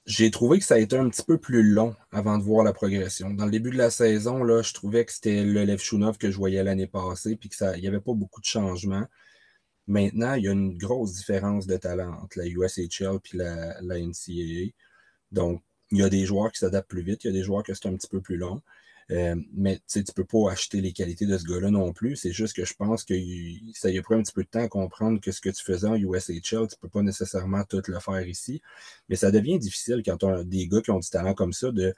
J'ai trouvé que ça a été un petit peu plus long avant de voir la progression. Dans le début de la saison, là, je trouvais que c'était le Lev Shunov que je voyais l'année passée, puis qu'il n'y avait pas beaucoup de changements. Maintenant, il y a une grosse différence de talent entre la USHL et la, la NCAA. Donc, il y a des joueurs qui s'adaptent plus vite, il y a des joueurs qui c'est un petit peu plus long. Euh, mais tu ne peux pas acheter les qualités de ce gars-là non plus. C'est juste que je pense que ça y a pris un petit peu de temps à comprendre que ce que tu faisais en USHL, tu ne peux pas nécessairement tout le faire ici. Mais ça devient difficile quand tu as des gars qui ont du talent comme ça de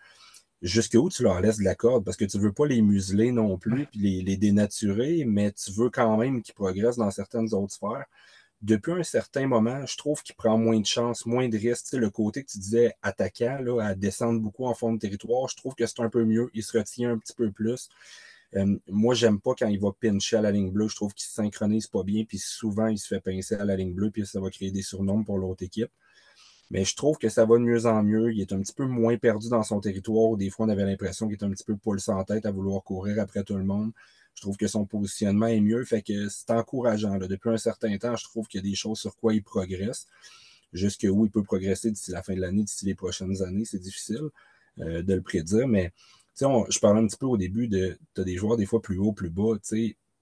jusqu'où tu leur laisses de la corde? Parce que tu ne veux pas les museler non plus puis les, les dénaturer, mais tu veux quand même qu'ils progressent dans certaines autres sphères depuis un certain moment, je trouve qu'il prend moins de chance, moins de risques. le côté que tu disais attaquant, là, à descendre beaucoup en fond de territoire, je trouve que c'est un peu mieux. Il se retient un petit peu plus. Euh, moi, j'aime pas quand il va pincher à la ligne bleue. Je trouve qu'il se synchronise pas bien, puis souvent, il se fait pincer à la ligne bleue, puis ça va créer des surnoms pour l'autre équipe. Mais je trouve que ça va de mieux en mieux. Il est un petit peu moins perdu dans son territoire. Des fois, on avait l'impression qu'il était un petit peu poule sans tête à vouloir courir après tout le monde. Je trouve que son positionnement est mieux. Fait que c'est encourageant. Depuis un certain temps, je trouve qu'il y a des choses sur quoi il progresse. Jusque où il peut progresser d'ici la fin de l'année, d'ici les prochaines années, c'est difficile euh, de le prédire. Mais je parlais un petit peu au début de tu as des joueurs des fois plus haut, plus bas.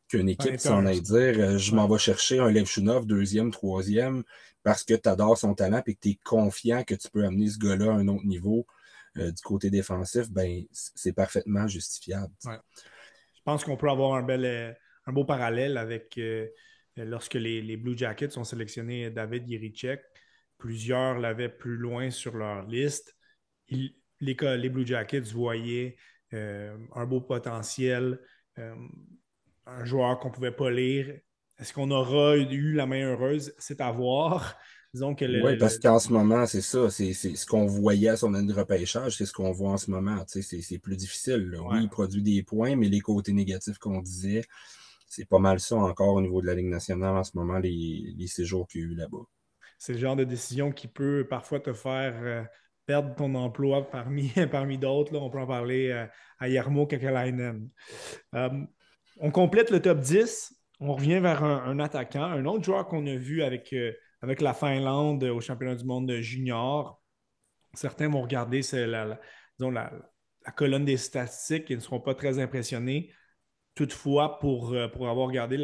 Qu'une équipe s'en aille dire euh, je m'en vais chercher un Levchunov, deuxième, troisième, parce que tu adores son talent et que tu es confiant que tu peux amener ce gars-là à un autre niveau euh, du côté défensif, ben c'est parfaitement justifiable. Je pense qu'on peut avoir un, bel, euh, un beau parallèle avec euh, lorsque les, Blue Jackets ont sélectionné David Yerichek. Plusieurs l'avaient plus loin sur leur liste. les, Blue Jackets voyaient euh, un beau potentiel, un joueur qu'on ne pouvait pas lire. Est-ce qu'on aura eu la main heureuse? C'est à voir. Oui, parce qu'en ce moment, c'est ça. C'est ce qu'on voyait à son année de repêchage, c'est ce qu'on voit en ce moment. C'est plus difficile. Oui, il produit des points, mais les côtés négatifs qu'on disait, c'est pas mal ça encore au niveau de la Ligue nationale en ce moment, les, les séjours qu'il y a eu là-bas. C'est le genre de décision qui peut parfois te faire euh, perdre ton emploi parmi, [LAUGHS] parmi d'autres. On peut en parler euh, à Yarmo Kakalainen. Euh, on complète le top 10. On revient vers un, un attaquant, un autre joueur qu'on a vu avec avec la Finlande au championnat du monde junior. Certains vont regarder la, colonne des statistiques et ne seront pas très impressionnés. Toutefois, pour, euh, avoir regardé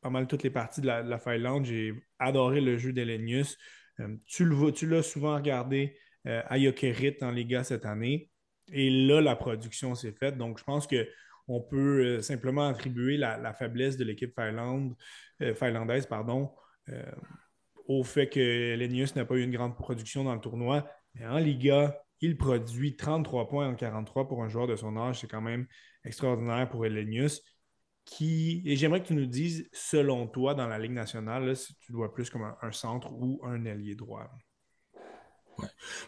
pas mal toutes les parties de la, Finlande, j'ai adoré le jeu d'Elenius. Euh, tu l'as souvent regardé euh, à Jokerit les Liga cette année. Et là, la production s'est faite. Donc, je pense qu'on peut simplement attribuer la, faiblesse de l'équipe finlandaise pardon, au fait que Lenius n'a pas eu une grande production dans le tournoi. Mais en Liga, il produit 33 points en 43 pour un joueur de son âge. C'est quand même extraordinaire pour Elenius. Qui... Et j'aimerais que tu nous dises, selon toi, dans la Ligue nationale, si tu dois plus comme un, centre ou un ailier droit.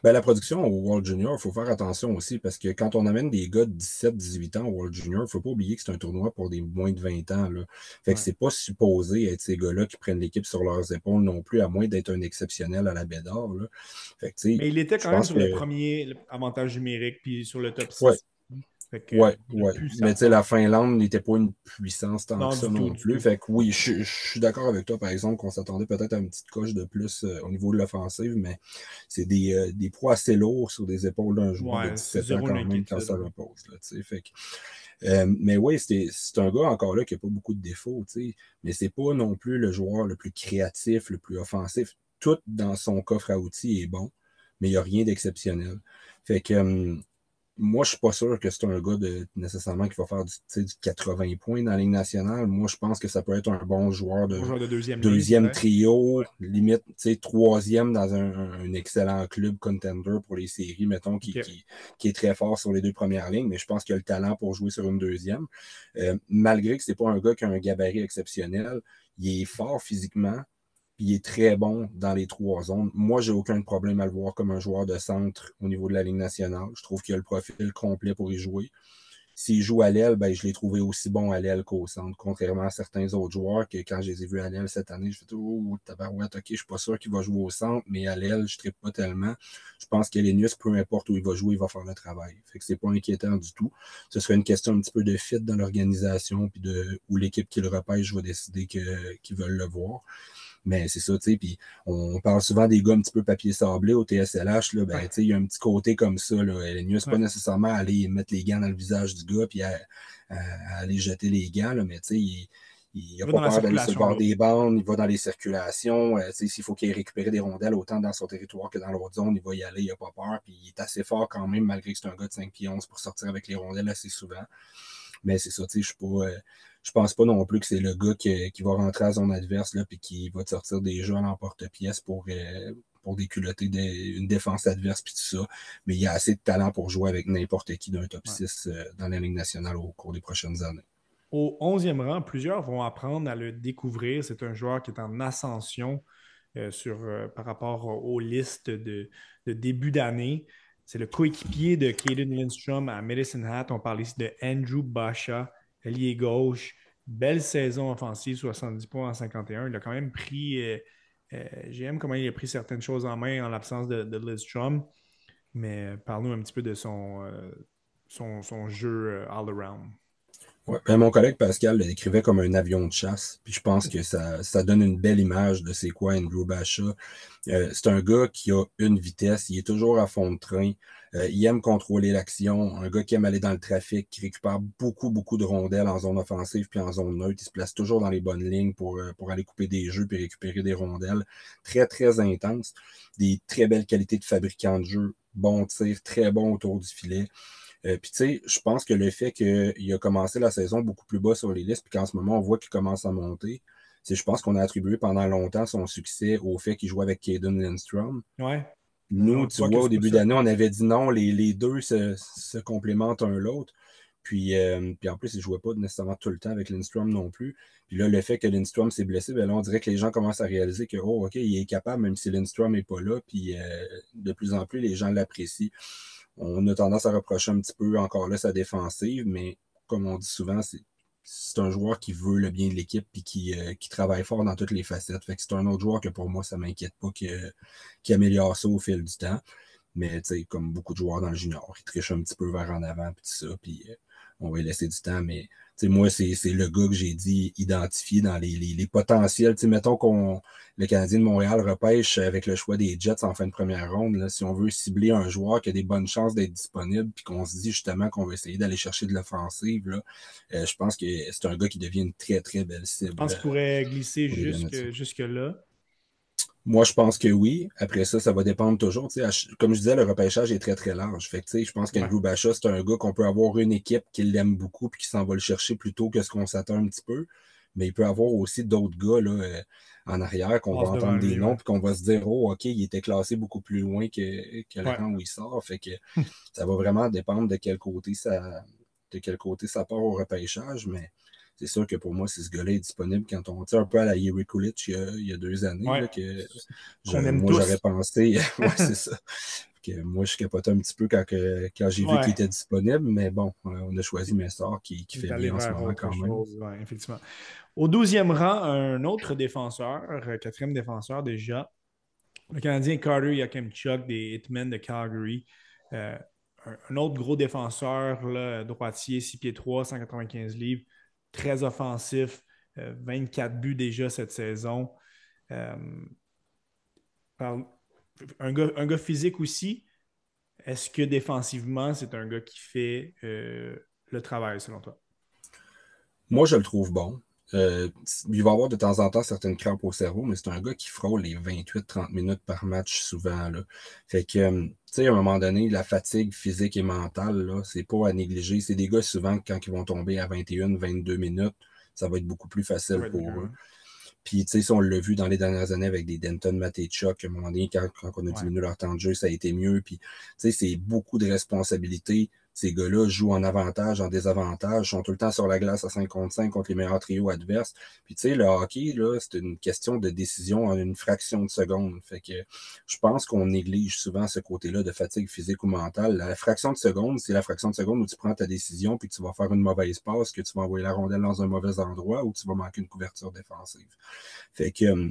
Ben, la production au World Junior, il faut faire attention aussi parce que quand on amène des gars de 17-18 ans au World Junior, il ne faut pas oublier que c'est un tournoi pour des moins de 20 ans. Là. Fait que c'est pas supposé être ces gars-là qui prennent l'équipe sur leurs épaules non plus, à moins d'être un exceptionnel à la Bédard. Mais il était quand même sur le premier avantage numérique puis sur le top 6. Oui, ouais. Mais tu sais, la Finlande n'était pas une puissance tant que ça non plus. Fait que oui, je, suis d'accord avec toi, par exemple, qu'on s'attendait peut-être à une petite coche de plus euh, au niveau de l'offensive, mais c'est des, euh, des poids assez lourds sur des épaules d'un joueur de 17 ans quand même quand ça repose. Là, fait que, euh, mais oui, c'est un gars encore là qui n'a pas beaucoup de défauts, mais c'est pas non plus le joueur le plus créatif, le plus offensif. Tout dans son coffre à outils est bon, mais il n'y a rien d'exceptionnel. Fait que hum, moi, je suis pas sûr que c'est un gars de, nécessairement qui va faire du, du, 80 points dans la Ligue nationale. Moi, je pense que ça peut être un bon joueur de, deuxième, deuxième trio, limite troisième dans un, excellent club contender pour les séries, mettons, qui, qui, est très fort sur les deux premières lignes, mais je pense qu'il a le talent pour jouer sur une deuxième. Euh, malgré que c'est pas un gars qui a un gabarit exceptionnel, il est fort physiquement, puis il est très bon dans les trois zones. Moi, j'ai aucun problème à le voir comme un joueur de centre au niveau de la Ligue nationale. Je trouve qu'il a le profil complet pour y jouer. S'il joue à l'aile, ben, je l'ai trouvé aussi bon à l'aile qu'au centre, contrairement à certains autres joueurs que quand je les ai vus à l'aile cette année, je fais Oh, tabarouette, ok, je suis pas sûr qu'il va jouer au centre, mais à l'aile, je ne pas tellement. Je pense qu'Elenius, peu importe où il va jouer, il va faire le travail. Fait que c'est pas inquiétant du tout. Ce serait une question un petit peu de fit dans l'organisation, puis de où l'équipe qui le repêche va décider qu'ils veulent le voir. Mais c'est ça, tu sais, puis on parle souvent des gars un petit peu papier sablé au TSLH, là, ben, tu sais, il y a un petit côté comme ça, là. Mieux, c'est pas nécessairement aller mettre les gants dans le visage du gars puis à, aller jeter les gants, là, mais tu sais, il, il n'a pas peur d'aller sur le bord des bandes, il va dans les circulations. Euh, s'il faut qu'il ait récupéré des rondelles autant dans son territoire que dans l'autre zone, il va y aller, il n'a pas peur. Puis il est assez fort quand même, malgré que c'est un gars de 5 pieds 11 pour sortir avec les rondelles assez souvent. Mais c'est ça, tu sais, je suis pas. Euh, je pense pas non plus que c'est le gars qui, va rentrer à son adverse là, puis qui va te sortir des jeux à l'emporte-pièce pour, euh, pour déculotter une défense adverse puis tout ça. Mais il y a assez de talent pour jouer avec n'importe qui d'un top 6 euh, dans la Ligue nationale au cours des prochaines années. Au 11e rang, plusieurs vont apprendre à le découvrir. C'est un joueur qui est en ascension euh, sur, par rapport aux listes de, de début d'année. C'est le coéquipier de Caden Lindstrom à Medicine Hat. On parle ici de Andrew Basha ailier gauche. Belle saison offensive, 70 points en 51. Il a quand même pris. Euh, euh, j'aime comment il a pris certaines choses en main en l'absence de, de Lidstrom. Mais euh, parle-nous un petit peu de son, son, jeu all-around. Ben, mon collègue Pascal le décrivait comme un avion de chasse. Puis je pense que ça, ça donne une belle image de c'est quoi Andrew Basha. c'est un gars qui a une vitesse, il est toujours à fond de train. Euh, il aime contrôler l'action. Un gars qui aime aller dans le trafic, qui récupère beaucoup, beaucoup de rondelles en zone offensive puis en zone neutre. Il se place toujours dans les bonnes lignes pour, euh, pour aller couper des jeux puis récupérer des rondelles. Très, très intense. Des très belles qualités de fabricant de jeu. Bon tir, très bon autour du filet. Euh, puis tu sais, je pense que le fait qu'il a commencé la saison beaucoup plus bas sur les listes, puis qu'en ce moment, on voit qu'il commence à monter, c'est je pense qu'on a attribué pendant longtemps son succès au fait qu'il jouait avec Caden Lindstrom. Ouais. Nous, tu vois, au début d'année, on avait dit non, les, deux se, complémentent un l'autre. Puis, euh, puis en plus, il ne jouait pas nécessairement tout le temps avec Lindstrom non plus. Puis là, le fait que Lindstrom s'est blessé, ben là, on dirait que les gens commencent à réaliser que, oh, OK, il est capable, même si Lindstrom n'est pas là. Puis euh, de plus en plus, les gens l'apprécient. On a tendance à reprocher un petit peu encore là sa défensive, mais comme on dit souvent, c'est c'est un joueur qui veut le bien de l'équipe et qui, euh, qui, travaille fort dans toutes les facettes. Fait que c'est un autre joueur que pour moi, ça ne m'inquiète pas qui améliore ça au fil du temps. Mais comme beaucoup de joueurs dans le junior, il triche un petit peu vers en avant puis tout ça. Euh, on va lui laisser du temps, mais moi, c'est le gars que j'ai dit identifié dans les, les, les potentiels. mettons qu'on le Canadien de Montréal repêche avec le choix des Jets en fin de première ronde. Là, si on veut cibler un joueur qui a des bonnes chances d'être disponible, puis qu'on se dit justement qu'on va essayer d'aller chercher de l'offensive, euh, je pense que c'est un gars qui devient une très, très belle cible. Je pense qu'il pourrait glisser jusque, jusque là. Moi, je pense que oui. Après ça, ça va dépendre toujours. Comme je disais, le repêchage est très, très large. Fait que, je pense qu'Andrew ouais. Bacha, c'est un gars qu'on peut avoir une équipe qui l'aime beaucoup et qui s'en va le chercher plutôt que ce qu'on s'attend un petit peu. Mais il peut avoir aussi d'autres gars là, euh, en arrière qu'on va entendre des noms et qu'on va se dire Oh, OK, il était classé beaucoup plus loin que, que le ouais. où il sort. Fait que [LAUGHS] ça va vraiment dépendre de quel côté ça de quel côté ça part au repêchage. Mais c'est sûr que pour moi, si ce gars-là est disponible quand on tire un peu à la Yuri Kulich il, il, y a deux années, ouais. là, que je, moi j'aurais pensé, [LAUGHS] ouais, [LAUGHS] c'est ça. Que moi, je capotais un petit peu quand, que, quand j'ai Ouais. vu qu'il était disponible, mais bon, euh, on a choisi Mestor qui, qui fait bien en ce moment quand même. chose, ouais, effectivement. Au 12e rang, un autre défenseur, euh, quatrième défenseur déjà, le Canadien Carter Yakemchuk des Hitmen de Calgary. Euh, un, un autre gros défenseur, là, droitier, 6 pieds 3, 195 livres, très offensif, euh, 24 buts déjà cette saison. Euh, un, gars, physique aussi. Est-ce que défensivement, c'est un gars qui fait euh, le travail selon toi? Moi, je le trouve bon. Euh, il va avoir de temps en temps certaines crampes au cerveau, mais c'est un gars qui frôle les 28-30 minutes par match souvent. Là. Fait que, euh, sais, à un moment donné, la fatigue physique et mentale, là, c'est pas à négliger. C'est des gars souvent, quand ils vont tomber à 21-22 minutes, ça va être beaucoup plus facile Ouais, pour eux. Puis, tu sais, si on l'a vu dans les dernières années avec des Denton Matechuk, à un moment donné, quand, quand on a Ouais. diminué leur temps de jeu, ça a été mieux. Puis, tu sais, c'est beaucoup de responsabilités. Ces gars-là jouent en avantage, en désavantage, sont tout le temps sur la glace à 5 contre 5 contre les meilleurs trios adverses. Puis, tu sais, le hockey, c'est une question de décision en une fraction de seconde. Fait que je pense qu'on néglige souvent ce côté-là de fatigue physique ou mentale. La fraction de seconde, c'est la fraction de seconde où tu prends ta décision puis tu vas faire une mauvaise passe, que tu vas envoyer la rondelle dans un mauvais endroit ou tu vas manquer une couverture défensive. Fait que euh,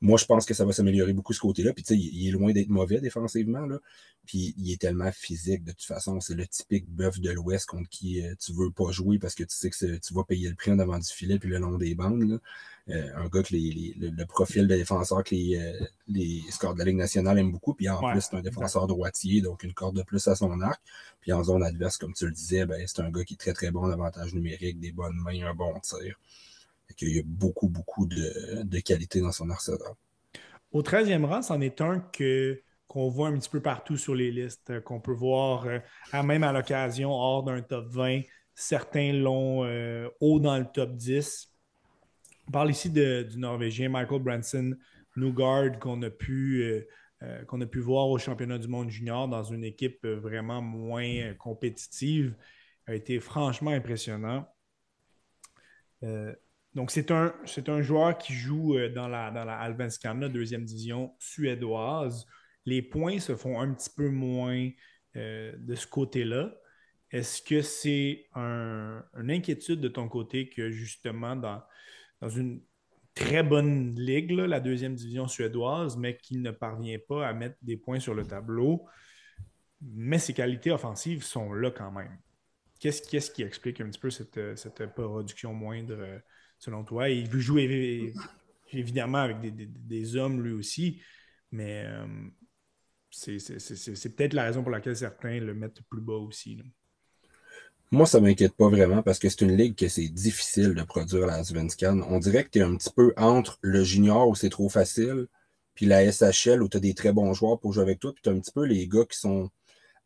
moi, je pense que ça va s'améliorer beaucoup ce côté-là. Puis, tu sais, il est loin d'être mauvais défensivement, là. Puis, il est tellement physique, de toute façon. C'est le typique bœuf de l'Ouest contre qui euh, tu veux pas jouer parce que tu sais que tu vas payer le prix en avant du filet puis le long des bandes, là. Euh, un gars que les, les- le, le profil de défenseur que les, euh, les scores de la Ligue nationale aiment beaucoup. Puis, en Ouais, plus, c'est un défenseur droitier, donc une corde de plus à son arc. Puis, en zone adverse, comme tu le disais, ben, c'est un gars qui est très, très bon en avantage numérique, des bonnes mains, un bon tir. Qu'il y a beaucoup, beaucoup de, de qualité dans son arsenal. Au 13e rang, c'en est un que, qu'on voit un petit peu partout sur les listes, euh, qu'on peut voir euh, même à l'occasion hors d'un top 20. Certains l'ont euh, haut dans le top 10. On parle ici de- du Norvégien Michael Branson Nugard qu'on a pu. qu'on a pu voir au championnat du monde junior dans une équipe vraiment moins compétitive, a été franchement impressionnant. Euh, donc, c'est un, un joueur qui joue euh, dans la, dans la deuxième division suédoise. Les points se font un petit peu moins euh, de ce côté-là. Est-ce que c'est un- une inquiétude de ton côté que justement dans, dans une très bonne ligue, la deuxième division suédoise, mais qu'il ne parvient pas à mettre des points sur le tableau, mais ses qualités offensives sont là quand même? Qu'est-ce, qui explique un petit peu cette, cette production moindre euh, selon toi? Il veut jouer évi- évidemment avec des, des- hommes lui aussi, mais euh, c'est, peut-être la raison pour laquelle certains le mettent plus bas aussi. Moi, ça m'inquiète pas vraiment parce que c'est une ligue que c'est difficile de produire la Svenskan. On dirait que tu es un petit peu entre le junior où c'est trop facile, puis la SHL où tu as des très bons joueurs pour jouer avec toi, puis tu as un petit peu les gars qui sont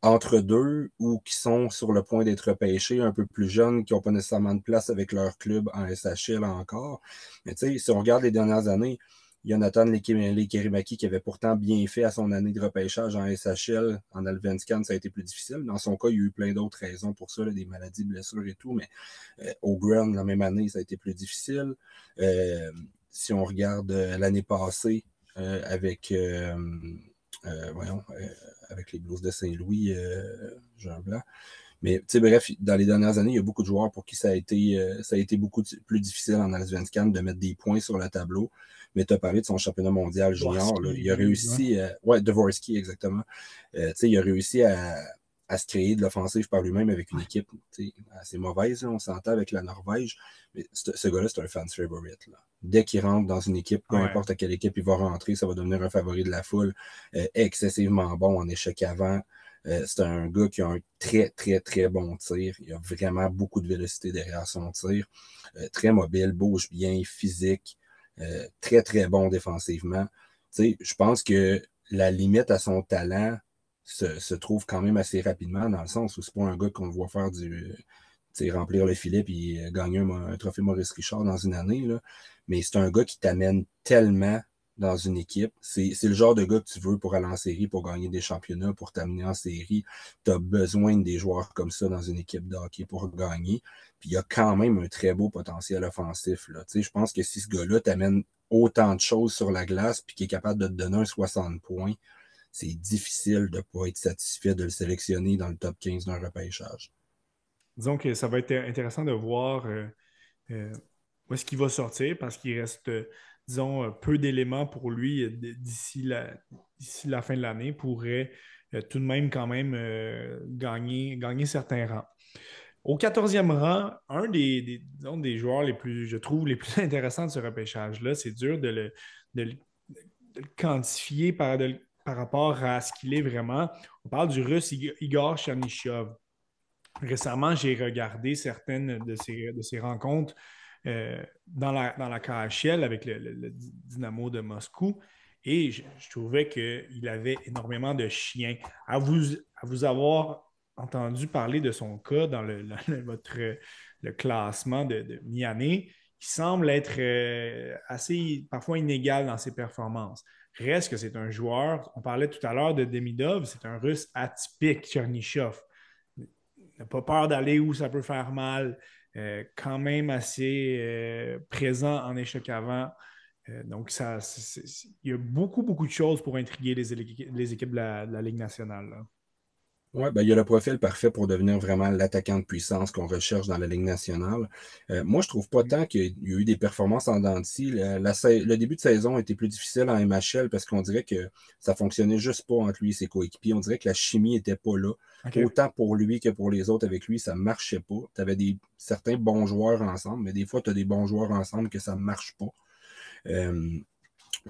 entre deux ou qui sont sur le point d'être repêchés, un peu plus jeunes, qui n'ont pas nécessairement de place avec leur club en SHL encore. Mais tu sais, si on regarde les dernières années, Jonathan Lekerimaki qui avait pourtant bien fait à son année de repêchage en SHL, en Alvenscan, ça a été plus difficile. Dans son cas, il y a eu plein d'autres raisons pour ça, des maladies, blessures et tout, mais euh, au Grand, la même année, ça a été plus difficile. Euh, si on regarde euh, l'année passée avec, voyons, euh, avec les Blues de Saint-Louis, euh, Jean Blanc, mais tu sais, bref, dans les dernières années, il y a beaucoup de joueurs pour qui ça a été, euh, ça a été beaucoup plus difficile en Allsvenskan de mettre des points sur le tableau. Mais tu as parlé de son championnat mondial junior. Là. Il a réussi, ouais, ouais Dvorsky, exactement. Euh, tu sais, il a réussi à, à se créer de l'offensive par lui-même avec une équipe tu sais, assez mauvaise. Là, on s'entend avec la Norvège. Mais ce gars-là, c'est un fan favorite. Là. Dès qu'il rentre dans une équipe, peu Ouais. importe à quelle équipe il va rentrer, ça va devenir un favori de la foule. Euh, excessivement bon en échec avant. Euh, c'est un gars qui a un très, très, très bon tir. Il a vraiment beaucoup de vélocité derrière son tir. Euh, très mobile, bouge bien, physique. Euh, très, très bon défensivement. je pense que la limite à son talent se, trouve quand même assez rapidement, dans le sens où c'est pas un gars qu'on voit faire du remplir le filet et gagner un, trophée Maurice Richard dans une année. Là. Mais c'est un gars qui t'amène tellement dans une équipe. C'est le genre de gars que tu veux pour aller en série, pour gagner des championnats, pour t'amener en série. Tu as besoin des joueurs comme ça dans une équipe de hockey pour gagner. Puis il y a quand même un très beau potentiel offensif. Là. Je pense que si ce gars-là t'amène autant de choses sur la glace puis qu'il est capable de te donner un 60 points, c'est difficile de ne pas être satisfait de le sélectionner dans le top 15 d'un repêchage. Disons que ça va être intéressant de voir euh, euh, où est-ce qu'il va sortir parce qu'il reste disons, euh, peu d'éléments pour lui d'ici la, la fin de l'année pourrait tout de même quand même gagner, gagner certains rangs. Au 14e rang, un des, des, joueurs les plus, je trouve, les plus [LAUGHS] intéressants de ce repêchage-là, c'est dur de le, de quantifier par, par, rapport à ce qu'il est vraiment. On parle du russe Igor Chernyshov. Récemment, j'ai regardé certaines de ses, rencontres euh, dans, la, dans la KHL avec le, Dynamo de Moscou. Et je, trouvais qu'il avait énormément de chiens. À vous, avoir entendu parler de son cas dans le, votre, classement de, de mi-année, il semble être euh, assez, parfois inégal dans ses performances. Reste que c'est un joueur, on parlait tout à l'heure de Demidov, c'est un russe atypique, Chernyshov. N'a pas peur d'aller où ça peut faire mal. Euh, quand même assez euh, présent en échec avant. Euh, donc, ça, il y a beaucoup, beaucoup de choses pour intriguer les, les équipes de la, Ligue nationale. Oui, ben, il y a le profil parfait pour devenir vraiment l'attaquant de puissance qu'on recherche dans la Ligue nationale. moi, je trouve pas tant qu'il y a eu des performances en dents le début de saison était plus difficile en MHL parce qu'on dirait que ça fonctionnait juste pas entre lui et ses coéquipiers. On dirait que la chimie était pas là. Autant pour lui que pour les autres avec lui, ça ne marchait pas. Tu avais des, certains bons joueurs ensemble, mais des fois, tu as des bons joueurs ensemble que ça ne marche pas. Euh,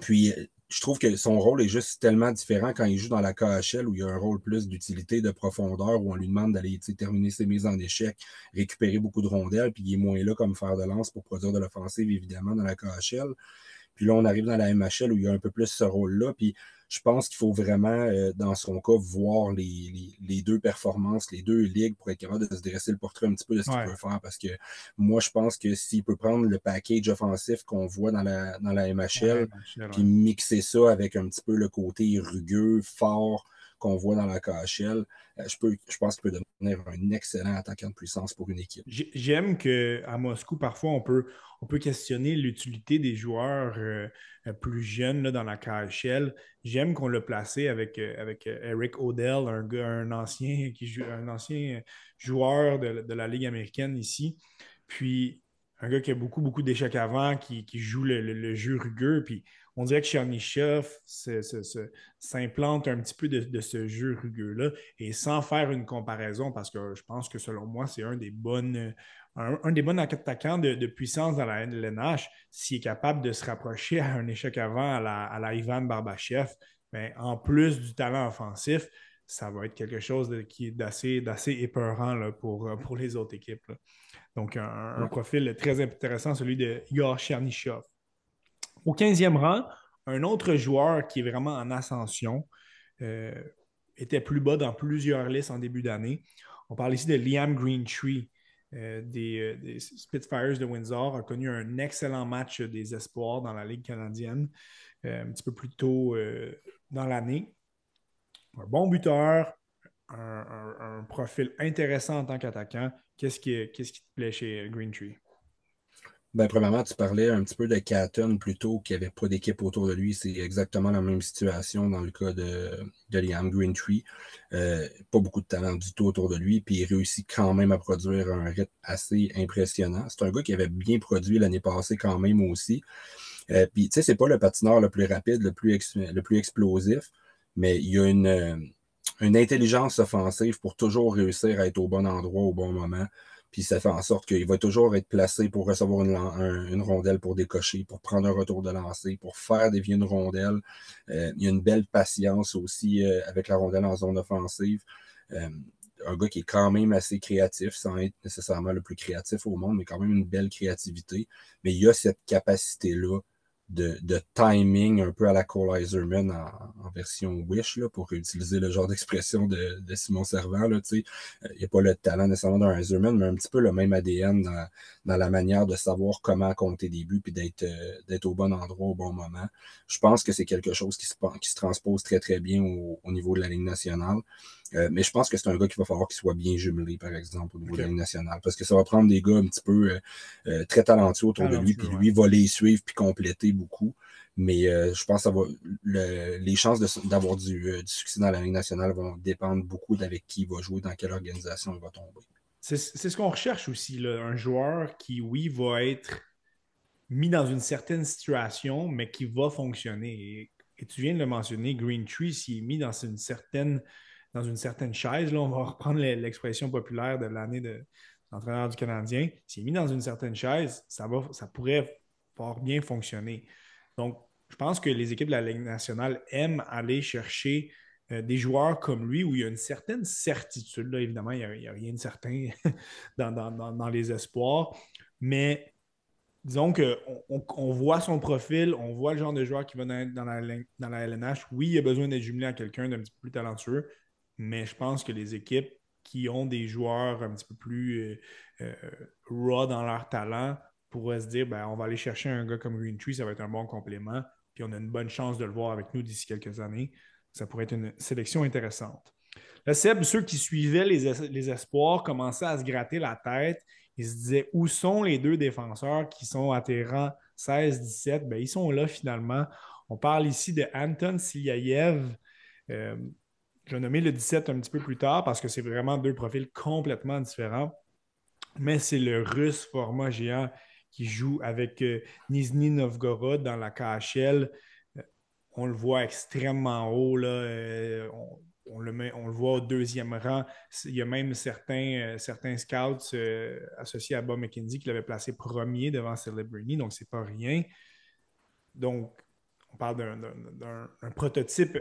puis, je trouve que son rôle est juste tellement différent quand il joue dans la KHL où il y a un rôle plus d'utilité, de profondeur, où on lui demande d'aller terminer ses mises en échec, récupérer beaucoup de rondelles, puis il est moins là comme faire de lance pour produire de l'offensive, évidemment, dans la KHL. Puis là, on arrive dans la MHL où il y a un peu plus ce rôle-là. Puis je pense qu'il faut vraiment, euh, dans son cas, voir les, deux performances, les deux ligues pour être capable de se dresser le portrait un petit peu de ce qu'il peut faire. Parce que moi, je pense que s'il peut prendre le package offensif qu'on voit dans la, dans la MHL, puis mixer ça avec un petit peu le côté rugueux, fort, qu'on voit dans la KHL, euh, je, peux, je pense qu'il peut devenir un excellent attaquant de puissance pour une équipe. J'aime qu'à Moscou, parfois, on peut, on peut questionner l'utilité des joueurs euh, plus jeunes dans la KHL. J'aime qu'on l'a placé avec, euh, avec Eric Odell, un, ancien, [LAUGHS] qui joueur de, la Ligue américaine ici. Puis, un gars qui a beaucoup, beaucoup d'échecs avant, qui, joue le, le, jeu rugueux. Puis, on dirait que Chernyshov s'implante un petit peu de, ce jeu rugueux-là et sans faire une comparaison, parce que je pense que selon moi, c'est un des bonnes. Un, des bons attaquants de, puissance dans la LNH, s'il est capable de se rapprocher à un échec avant à la, Ivan Barbachev, mais ben, en plus du talent offensif, ça va être quelque chose qui est d'assez épeurant pour, pour les autres équipes. Donc, un, profil très intéressant, celui de Igor Chernyshov. Au 15e rang, un autre joueur qui est vraiment en ascension, euh, était plus bas dans plusieurs listes en début d'année. On parle ici de Liam Greentree euh, des, euh, des, Spitfires de Windsor, a connu un excellent match des espoirs dans la Ligue canadienne un petit peu plus tôt dans l'année. Un bon buteur, un, profil intéressant en tant qu'attaquant. Qu'est-ce qui, qui, te plaît chez Greentree? Ben, premièrement, tu parlais un petit peu de Catton plutôt, qui avait pas d'équipe autour de lui. C'est exactement la même situation dans le cas de, Liam Greentree. Euh, pas beaucoup de talent du tout autour de lui, puis il réussit quand même à produire un rythme assez impressionnant. C'est un gars qui avait bien produit l'année passée quand même aussi. Euh, puis, tu sais, c'est pas le patineur le plus rapide, le plus, le plus explosif, mais il y a une, une intelligence offensive pour toujours réussir à être au bon endroit au bon moment. Puis ça fait en sorte qu'il va toujours être placé pour recevoir une, rondelle pour décocher, pour prendre un retour de lancer, pour faire dévier une rondelle. Euh, il y a une belle patience aussi euh, avec la rondelle en zone offensive. Euh, un gars qui est quand même assez créatif, sans être nécessairement le plus créatif au monde, mais quand même une belle créativité. Mais il y a cette capacité-là de, timing un peu à la Cole Iserman en, version Wish, là, pour utiliser le genre d'expression de, Simon Servant. Il n'y a pas le talent nécessairement d'un Iserman, mais un petit peu le même ADN dans, la manière de savoir comment compter des buts puis d'être euh, au bon endroit au bon moment. Je pense que c'est quelque chose qui se, qui se transpose très, très bien au, au niveau de la Ligue nationale. Euh, mais je pense que c'est un gars qu'il va falloir qu'il soit bien jumelé, par exemple, au niveau de la Ligue nationale. Parce que ça va prendre des gars un petit peu euh, euh, très talentueux autour de lui, puis lui va les suivre puis compléter beaucoup. Mais je pense que ça va, les chances d'avoir du, succès dans la Ligue nationale vont dépendre beaucoup d'avec qui il va jouer, dans quelle organisation il va tomber. C'est ce qu'on recherche aussi, là, un joueur qui, oui, va être mis dans une certaine situation, mais qui va fonctionner. Et, tu viens de le mentionner, Green Tree, s'il est mis dans une certaine dans une certaine chaise. Là, on va reprendre l'expression populaire de l'année de l'entraîneur du Canadien. S'il est mis dans une certaine chaise, ça, va, ça pourrait fort bien fonctionner. Donc, je pense que les équipes de la Ligue nationale aiment aller chercher euh, des joueurs comme lui où il y a une certaine certitude. Là, évidemment, il n'y a, rien de certain [LAUGHS] dans, les espoirs. Mais disons qu'on on voit son profil, on voit le genre de joueur qui va dans, dans, la, dans la LNH. Oui, il a besoin d'être jumelé à quelqu'un d'un petit peu plus talentueux, mais je pense que les équipes qui ont des joueurs un petit peu plus euh, euh, raw dans leur talent pourraient se dire ben, on va aller chercher un gars comme Green Tree, ça va être un bon complément, puis on a une bonne chance de le voir avec nous d'ici quelques années. Ça pourrait être une sélection intéressante. Là, Seb, ceux qui suivaient les, espoirs commençaient à se gratter la tête. Ils se disaient où sont les deux défenseurs qui sont à 16-17 ben, Ils sont là finalement. On parle ici de Anton Silyayev. Euh, je vais nommer le 17 un petit peu plus tard parce que c'est vraiment deux profils complètement différents. Mais c'est le russe format géant qui joue avec euh, Nizhny Novgorod dans la KHL. Euh, on le voit extrêmement haut. Là, euh, on, le voit au deuxième rang. Il y a même certains, certains scouts associés à Bob McKenzie qui l'avaient placé premier devant Celebrini, donc c'est pas rien. Donc, on parle d'un prototype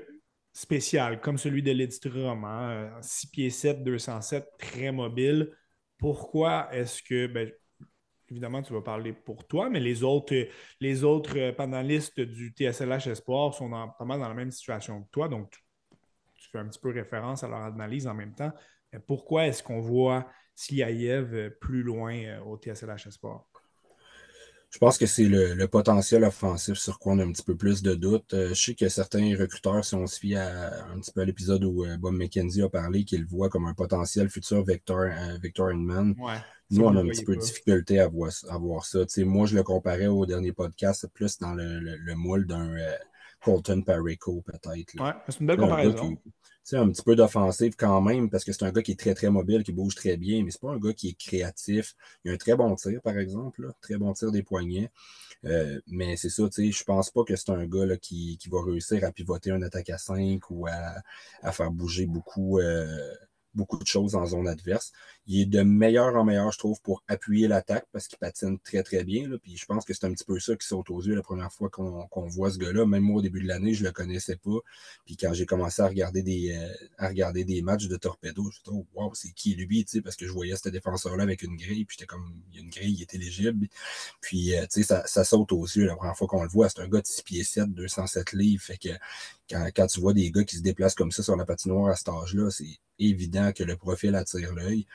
spécial, comme celui de Lidstrom, hein, 6 pieds 7, 207, très mobile. Pourquoi est-ce que, ben, évidemment, tu vas parler pour toi, mais les autres, les autres panélistes du TSLH Espoir sont pas mal dans la même situation que toi, donc tu, fais un petit peu référence à leur analyse en même temps. pourquoi est-ce qu'on voit Sliaïev plus loin euh, au TSLH Espoir? Je pense que c'est le, potentiel offensif sur quoi on a un petit peu plus de doutes. Euh, je sais que certains recruteurs, si on se fie à, un petit peu à l'épisode où euh, Bob McKenzie a parlé, qu'il voit comme un potentiel futur Victor, euh, Victor Inman. Nous, on a un petit peu de difficulté à voir, ça. moi, je le comparais au dernier podcast, plus dans le, moule d'un Colton Parico, peut-être. Ouais, c'est une belle comparaison sais, un petit peu d'offensive quand même, parce que c'est un gars qui est très, très mobile, qui bouge très bien, mais c'est pas un gars qui est créatif. Il a un très bon tir, par exemple, très bon tir des poignets. Euh, mais c'est ça, tu sais, je pense pas que c'est un gars là, qui, qui, va réussir à pivoter un attaque à 5 ou à, à faire bouger beaucoup, euh, beaucoup de choses en zone adverse. Il est de meilleur en meilleur, je trouve, pour appuyer l'attaque parce qu'il patine très, très bien. Là. Puis je pense que c'est un petit peu ça qui saute aux yeux la première fois qu'on voit ce gars-là. Même moi, au début de l'année, je le connaissais pas. Puis quand j'ai commencé à regarder des, euh, à regarder des matchs de Torpedo, je me suis dit, oh, wow, c'est qui lui, tu sais, parce que je voyais ce défenseur-là avec une grille. Puis j'étais comme, il y a une grille, il est éligible. Puis, euh, tu sais, ça, ça, saute aux yeux la première fois qu'on le voit. C'est un gars de 6 pieds 7, 207 livres. Fait que quand, tu vois des gars qui se déplacent comme ça sur la patinoire à cet âge-là, c'est évident que le profil attire l'œil.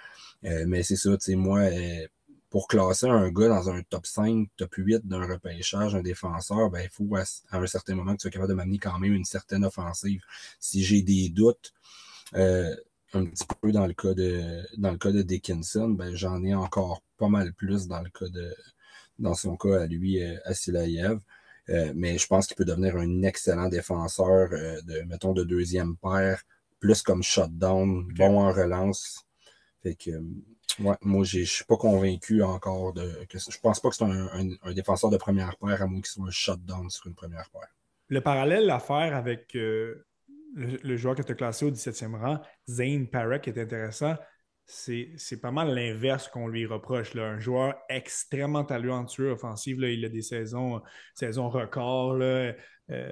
Euh, mais c'est ça, tu sais, moi, euh, pour classer un gars dans un top 5, top 8 d'un repêchage, un défenseur, ben, il faut à, un certain moment que tu sois capable de m'amener quand même une certaine offensive. Si j'ai des doutes, euh, un petit peu dans le cas de dans le cas de Dickinson, ben, j'en ai encore pas mal plus dans le cas de dans son cas à lui, à Silayev. Mais je pense qu'il peut devenir un excellent défenseur de, mettons, de deuxième paire, plus comme shutdown, bon en relance. Fait que, ouais, moi, je suis pas convaincu encore de. Que, je pense pas que c'est un, défenseur de première paire, à moins qu'il soit un shutdown sur une première paire. Le parallèle à faire avec euh, le, joueur que tu as classé au 17e rang, Zane Parek, est intéressant. C'est pas mal l'inverse qu'on lui reproche. Là. Un joueur extrêmement talentueux offensif. Là. Il a des saisons, saisons records. Là. Euh,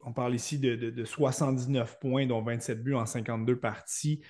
on parle ici de, 79 points, dont 27 buts en 52 parties.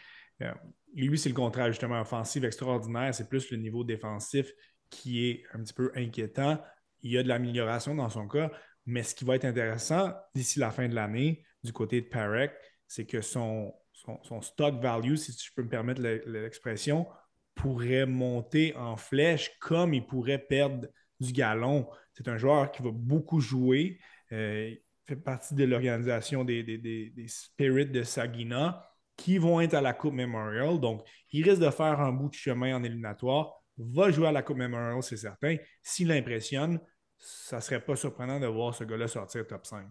Euh, lui, c'est le contraire, justement, offensive extraordinaire. C'est plus le niveau défensif qui est un petit peu inquiétant. Il y a de l'amélioration dans son cas, Mais ce qui va être intéressant d'ici la fin de l'année, du côté de Parek, c'est que son, son, stock value, si je peux me permettre l'expression, pourrait monter en flèche comme il pourrait perdre du galon. C'est un joueur qui va beaucoup jouer. Euh, il fait partie de l'organisation des, Spirits de Sagina qui vont être à la Coupe Memorial. Donc, il risque de faire un bout de chemin en éliminatoire. Va jouer à la Coupe Memorial, c'est certain. S'il impressionne, ça ne serait pas surprenant de voir ce gars-là sortir top 5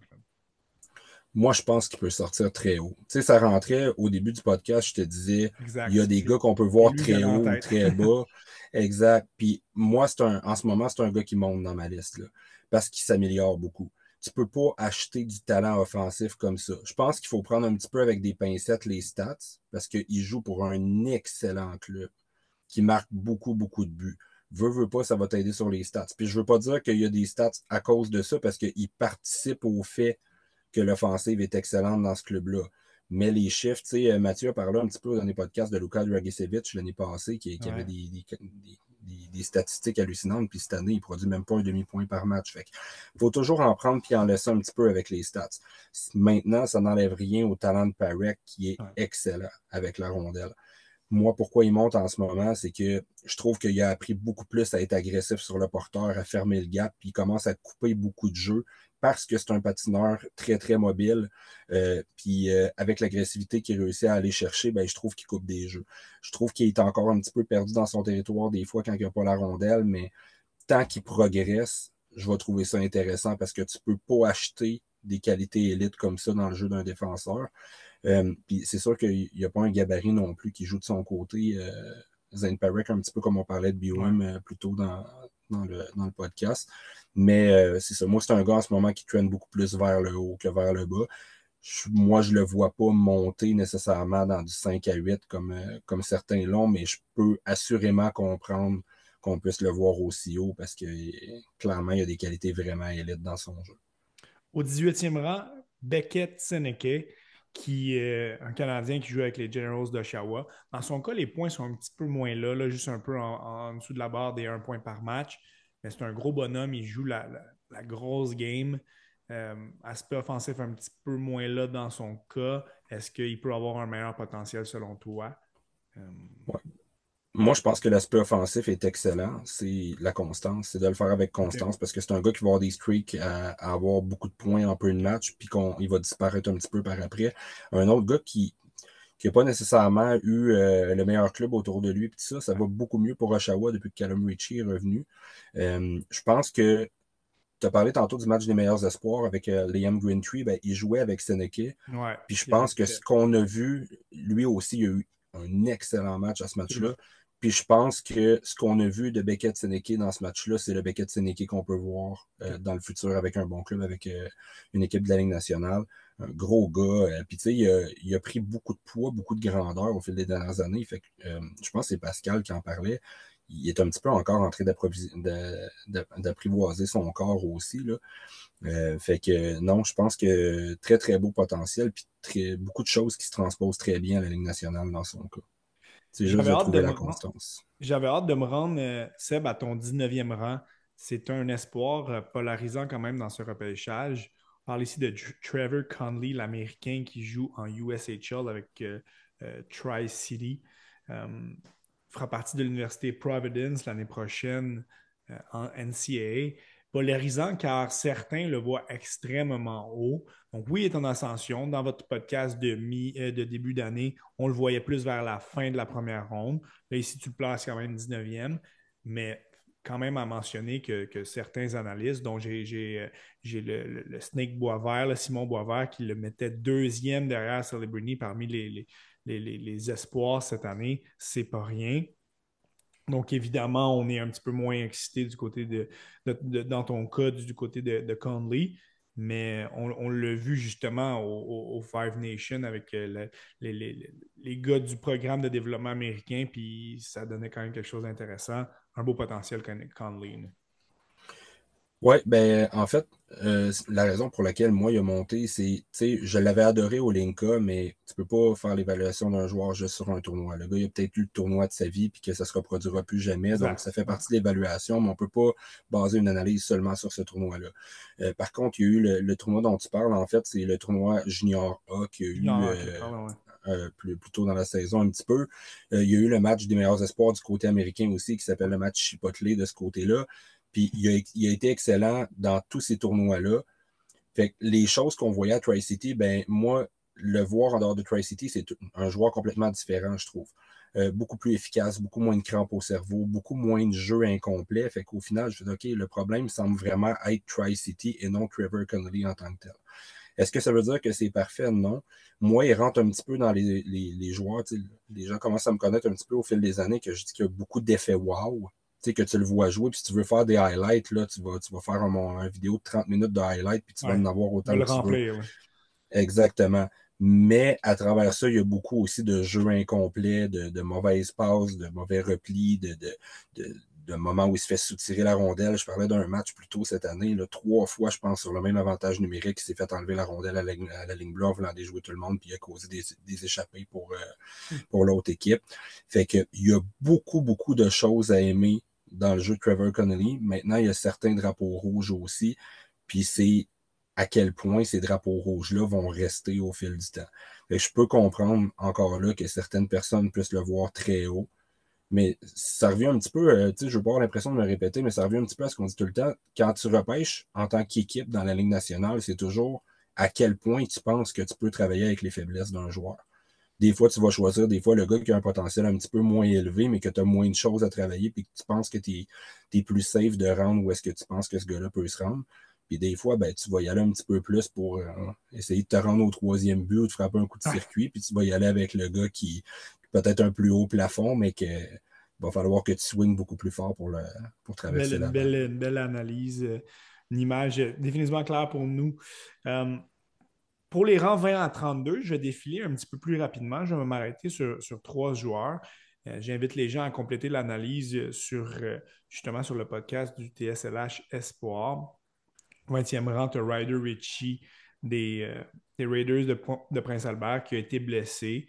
moi, je pense qu'il peut sortir très haut. Tu sais, ça rentrait au début du podcast, je te disais, il y a des gars qu'on peut voir très haut ou très [LAUGHS] bas. exact. Puis moi, c'est un, en ce moment, c'est un gars qui monte dans ma liste, là, parce qu'il s'améliore beaucoup. Tu peux pas acheter du talent offensif comme ça. Je pense qu'il faut prendre un petit peu avec des pincettes les stats, parce qu'il joue pour un excellent club qui marque beaucoup, beaucoup de buts. Veux, veux pas, ça va t'aider sur les stats. Puis je veux pas dire qu'il y a des stats à cause de ça, parce qu'il participe au fait que l'offensive est excellente dans ce club-là. Mais les chiffres, tu sais, euh, Mathieu a parlé un petit peu dans les podcasts de Luka Dragicevic l'année passée, qui, avait des, statistiques hallucinantes, puis cette année, il produit même pas un demi-point par match. Fait il faut toujours en prendre puis en laisser un petit peu avec les stats. Maintenant, ça n'enlève rien au talent de Parek, qui est excellent avec la rondelle. Moi, pourquoi il monte en ce moment, c'est que je trouve qu'il a appris beaucoup plus à être agressif sur le porteur, à fermer le gap, puis il commence à couper beaucoup de jeux parce que c'est un patineur très, très mobile. Euh, puis euh, avec l'agressivité qu'il réussit à aller chercher, ben, je trouve qu'il coupe des jeux. Je trouve qu'il est encore un petit peu perdu dans son territoire des fois quand il n'y a pas la rondelle, mais tant qu'il progresse, je vais trouver ça intéressant parce que tu ne peux pas acheter des qualités élites comme ça dans le jeu d'un défenseur. Euh, puis c'est sûr qu'il n'y a pas un gabarit non plus qui joue de son côté. Zane Parek, un petit peu comme on parlait de BOM plus tôt dans, dans, le, dans le podcast. Mais euh, c'est ça. Moi, c'est un gars en ce moment qui traîne beaucoup plus vers le haut que vers le bas. moi, je ne le vois pas monter nécessairement dans du 5 à 8 comme, euh, comme certains l'ont, mais je peux assurément comprendre qu'on puisse le voir aussi haut parce que clairement, il y a des qualités vraiment élites dans son jeu. Au 18e rang, Beckett Seneke, qui est un Canadien qui joue avec les Generals d'Oshawa. Dans son cas, les points sont un petit peu moins là, là juste un peu en, dessous de la barre des 1 point par match c'est un gros bonhomme, il joue la, grosse game. Euh, aspect offensif un petit peu moins là dans son cas. Est-ce qu'il peut avoir un meilleur potentiel selon toi? Euh, Moi, je pense que l'aspect offensif est excellent. C'est la constance. C'est de le faire avec constance parce que c'est un gars qui va avoir des streaks à, avoir beaucoup de points en peu de match, puis qu'il va disparaître un petit peu par après. Un autre gars qui, qui n'a pas nécessairement eu euh, le meilleur club autour de lui. Puis ça, ça va beaucoup mieux pour Oshawa depuis que Callum Ritchie est revenu. Euh, je pense que tu as parlé tantôt du match des meilleurs espoirs avec euh, Liam Greentree. Ben, il jouait avec Seneca. puis je pense que ce qu'on a vu, lui aussi, il a eu un excellent match à ce match-là. Puis je pense que ce qu'on a vu de Beckett Seneke dans ce match-là, c'est le Beckett Seneke qu'on peut voir dans le futur avec un bon club, avec une équipe de la Ligue nationale un gros gars. Euh, puis, tu sais, il, a, pris beaucoup de poids, beaucoup de grandeur au fil des dernières années. Fait que, euh, je pense que c'est Pascal qui en parlait. Il est un petit peu encore en train d'apprivoiser son corps aussi. Là. Euh, fait que non, je pense que très, très beau potentiel, puis très, beaucoup de choses qui se transposent très bien à la Ligue nationale dans son cas. C'est juste de trouver la constance. J'avais hâte de me rendre, Seb, à ton 19e rang. C'est un espoir polarisant quand même dans ce repêchage parle ici de Trevor Conley, l'Américain qui joue en USHL avec euh, euh, Tri-City. Euh, fera partie de l'Université Providence l'année prochaine en NCAA. Polarisant car certains le voient extrêmement haut. Donc oui, il est en ascension. Dans votre podcast de, de début d'année, on le voyait plus vers la fin de la première ronde. Là, ici, tu le places quand même 19e. Mais quand même à mentionner que, certains analystes, dont j'ai euh, le, Snake Boisvert, le Simon Boisvert, qui le mettait deuxième derrière Celebrity parmi les, les, espoirs cette année, c'est pas rien. Donc, évidemment, on est un petit peu moins excité du côté de, dans ton cas, du côté de, Conley, mais on, l'a vu justement au, Five Nations avec euh, les, gars du programme de développement américain, puis ça donnait quand même quelque chose d'intéressant un beau potentiel Conley. Oui, ben en fait, euh, la raison pour laquelle moi il a monté, c'est, tu sais, je l'avais adoré au Linka, mais tu peux pas faire l'évaluation d'un joueur juste sur un tournoi. Le gars, il a peut-être eu le tournoi de sa vie puis que ça se reproduira plus jamais. Donc, ça fait partie de l'évaluation, mais on peut pas baser une analyse seulement sur ce tournoi-là. Euh, par contre, il y a eu le, tournoi dont tu parles, en fait, c'est le tournoi Junior A qui a eu euh, plus, plus, tôt dans la saison un petit peu. il y a eu le match des meilleurs espoirs du côté américain aussi, qui s'appelle le match Chipotle de ce côté-là. Puis il a, été excellent dans tous ces tournois-là. Fait que les choses qu'on voyait à Tri-City, ben moi, le voir en dehors de Tri-City, c'est un joueur complètement différent, je trouve. Euh, beaucoup plus efficace, beaucoup moins de crampes au cerveau, beaucoup moins de jeux incomplets. Fait qu'au final, je dis, OK, le problème semble vraiment être Tri-City et non Trevor Connolly en tant que tel. Est-ce que ça veut dire que c'est parfait? Non. Moi, il rentre un petit peu dans les, les, les joueurs. Les gens commencent à me connaître un petit peu au fil des années que je dis qu'il y a beaucoup d'effets wow que tu le vois jouer, puis si tu veux faire des highlights, là, tu vas, tu vas faire un, vidéo de 30 minutes de highlights, puis tu vas en avoir autant que tu veux. Exactement. Mais à travers ça, il y a beaucoup aussi de jeux incomplets, de, de mauvaises passes, de mauvais replis, de, de, de moment où il se fait soutirer la rondelle. Je parlais d'un match plus tôt cette année, là, trois fois, je pense, sur le même avantage numérique, il s'est fait enlever la rondelle à la, à la ligne bleue en voulant déjouer tout le monde, puis il a causé des, des échappées pour, euh, pour l'autre équipe. Fait que il y a beaucoup, beaucoup de choses à aimer dans le jeu de Trevor Connolly. Maintenant, il y a certains drapeaux rouges aussi, puis c'est à quel point ces drapeaux rouges-là vont rester au fil du temps. Et je peux comprendre encore là que certaines personnes puissent le voir très haut, mais ça revient un petit peu, euh, tu sais, je pas avoir l'impression de me répéter, mais ça revient un petit peu à ce qu'on dit tout le temps. Quand tu repêches en tant qu'équipe dans la Ligue nationale, c'est toujours à quel point tu penses que tu peux travailler avec les faiblesses d'un joueur. Des fois, tu vas choisir des fois le gars qui a un potentiel un petit peu moins élevé, mais que tu as moins de choses à travailler, puis que tu penses que tu es, plus safe de rendre où est-ce que tu penses que ce gars-là peut se rendre. Puis des fois, ben, tu vas y aller un petit peu plus pour euh, essayer de te rendre au troisième but ou de frapper un coup de circuit, puis tu vas y aller avec le gars qui peut-être un plus haut plafond, mais que va falloir que tu swings beaucoup plus fort pour, le, pour traverser la belle, belle, analyse, euh, une image définitivement claire pour nous. Euh, pour les rangs 20 à 32, je vais défiler un petit peu plus rapidement. Je vais m'arrêter sur, trois joueurs. Euh, j'invite les gens à compléter l'analyse sur justement sur le podcast du TSLH Espoir. 20e rang, tu Ryder Ritchie des, Raiders de, Prince Albert qui a été blessé.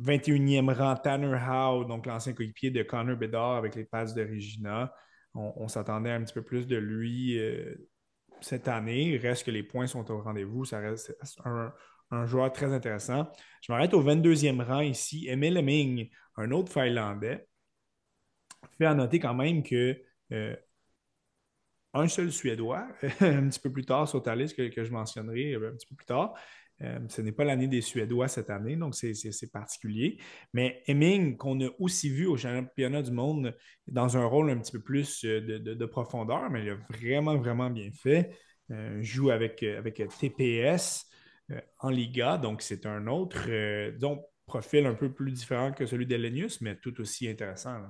21e euh, rang, Tanner Howe, donc l'ancien coéquipier de Connor Bedard avec les passes de Regina. On, s'attendait un petit peu plus de lui euh, cette année. Il reste que les points sont au rendez-vous. Ça reste un, joueur très intéressant. Je m'arrête au 22e rang ici. Emil Hemming, un autre Finlandais. Fait à noter quand même que euh, un seul Suédois, [LAUGHS] un petit peu plus tard sur ta liste que, que je mentionnerai un petit peu plus tard, euh, ce n'est pas l'année des Suédois cette année, donc c'est particulier. Mais Hemming, qu'on a aussi vu au championnat du monde dans un rôle un petit peu plus euh, de, profondeur, mais il a vraiment, vraiment bien fait. Euh, joue avec, avec TPS en Liga, donc c'est un autre profil un peu plus différent que celui d'Elenius, mais tout aussi intéressant.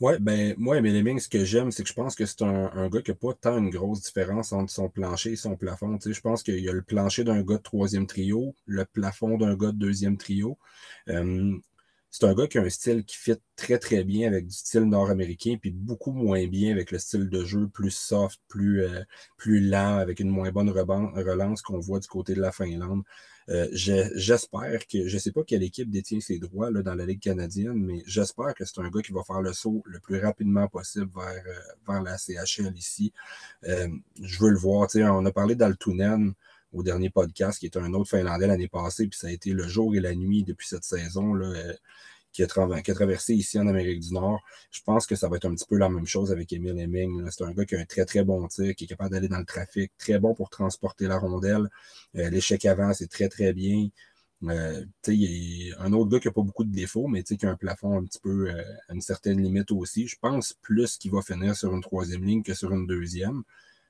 Ouais, ben, moi, Emile ce que j'aime, c'est que je pense que c'est un, gars qui n'a pas tant une grosse différence entre son plancher et son plafond. Tu sais, je pense qu'il y a le plancher d'un gars de troisième trio, le plafond d'un gars de deuxième trio. Euh, c'est un gars qui a un style qui fit très, très bien avec du style nord-américain, puis beaucoup moins bien avec le style de jeu plus soft, plus, euh, plus lent, avec une moins bonne relance qu'on voit du côté de la Finlande. Euh, j'espère que, je ne sais pas quelle équipe détient ses droits là, dans la Ligue canadienne, mais j'espère que c'est un gars qui va faire le saut le plus rapidement possible vers, euh, vers la CHL ici. Euh, je veux le voir. On a parlé d'Altunen au dernier podcast, qui est un autre Finlandais l'année passée, puis ça a été le jour et la nuit depuis cette saison. Là, qui a, traversé ici en Amérique du Nord. Je pense que ça va être un petit peu la même chose avec Emile Hemming. C'est un gars qui a un très, très bon tir, qui est capable d'aller dans le trafic, très bon pour transporter la rondelle. Euh, l'échec avant, c'est très, très bien. Euh, un autre gars qui n'a pas beaucoup de défauts, mais qui a un plafond un petit peu euh, à une certaine limite aussi. Je pense plus qu'il va finir sur une troisième ligne que sur une deuxième.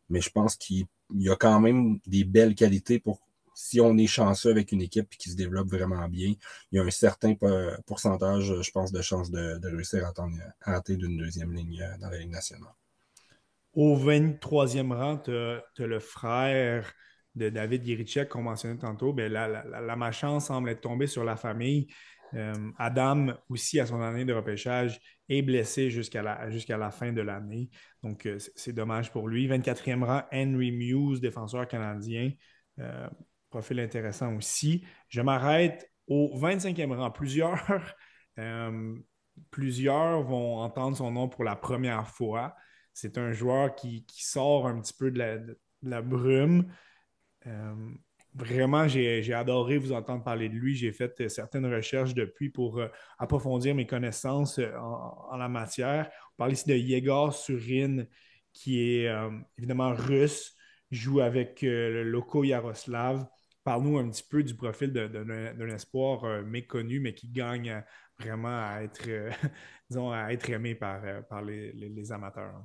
Mais je pense qu'il y a quand même des belles qualités pour si on est chanceux avec une équipe qui se développe vraiment bien, il y a un certain pourcentage, je pense, de chances de, réussir à atteindre d'une deuxième ligne euh, dans la Ligue nationale. Au 23e rang, tu as, le frère de David Giricek qu'on mentionnait tantôt. Bien, la, malchance semble être tombée sur la famille. Euh, Adam, aussi à son année de repêchage, est blessé jusqu'à la, fin de l'année. Donc, euh, c'est dommage pour lui. 24e rang, Henry Muse, défenseur canadien. Euh, profil intéressant aussi. Je m'arrête au 25e rang. Plusieurs, [LAUGHS] plusieurs vont entendre son nom pour la première fois. C'est un joueur qui, sort un petit peu de la, brume vraiment, j'ai adoré vous entendre parler de lui. J'ai fait euh, certaines recherches depuis pour euh, approfondir mes connaissances euh, en, la matière. On parle ici de Yegor Surin, qui est évidemment russe, joue avec le Loco Yaroslav. Parle-nous un petit peu du profil d'un espoir méconnu, mais qui gagne vraiment à être, [LAUGHS] disons, à être aimé par, par les amateurs.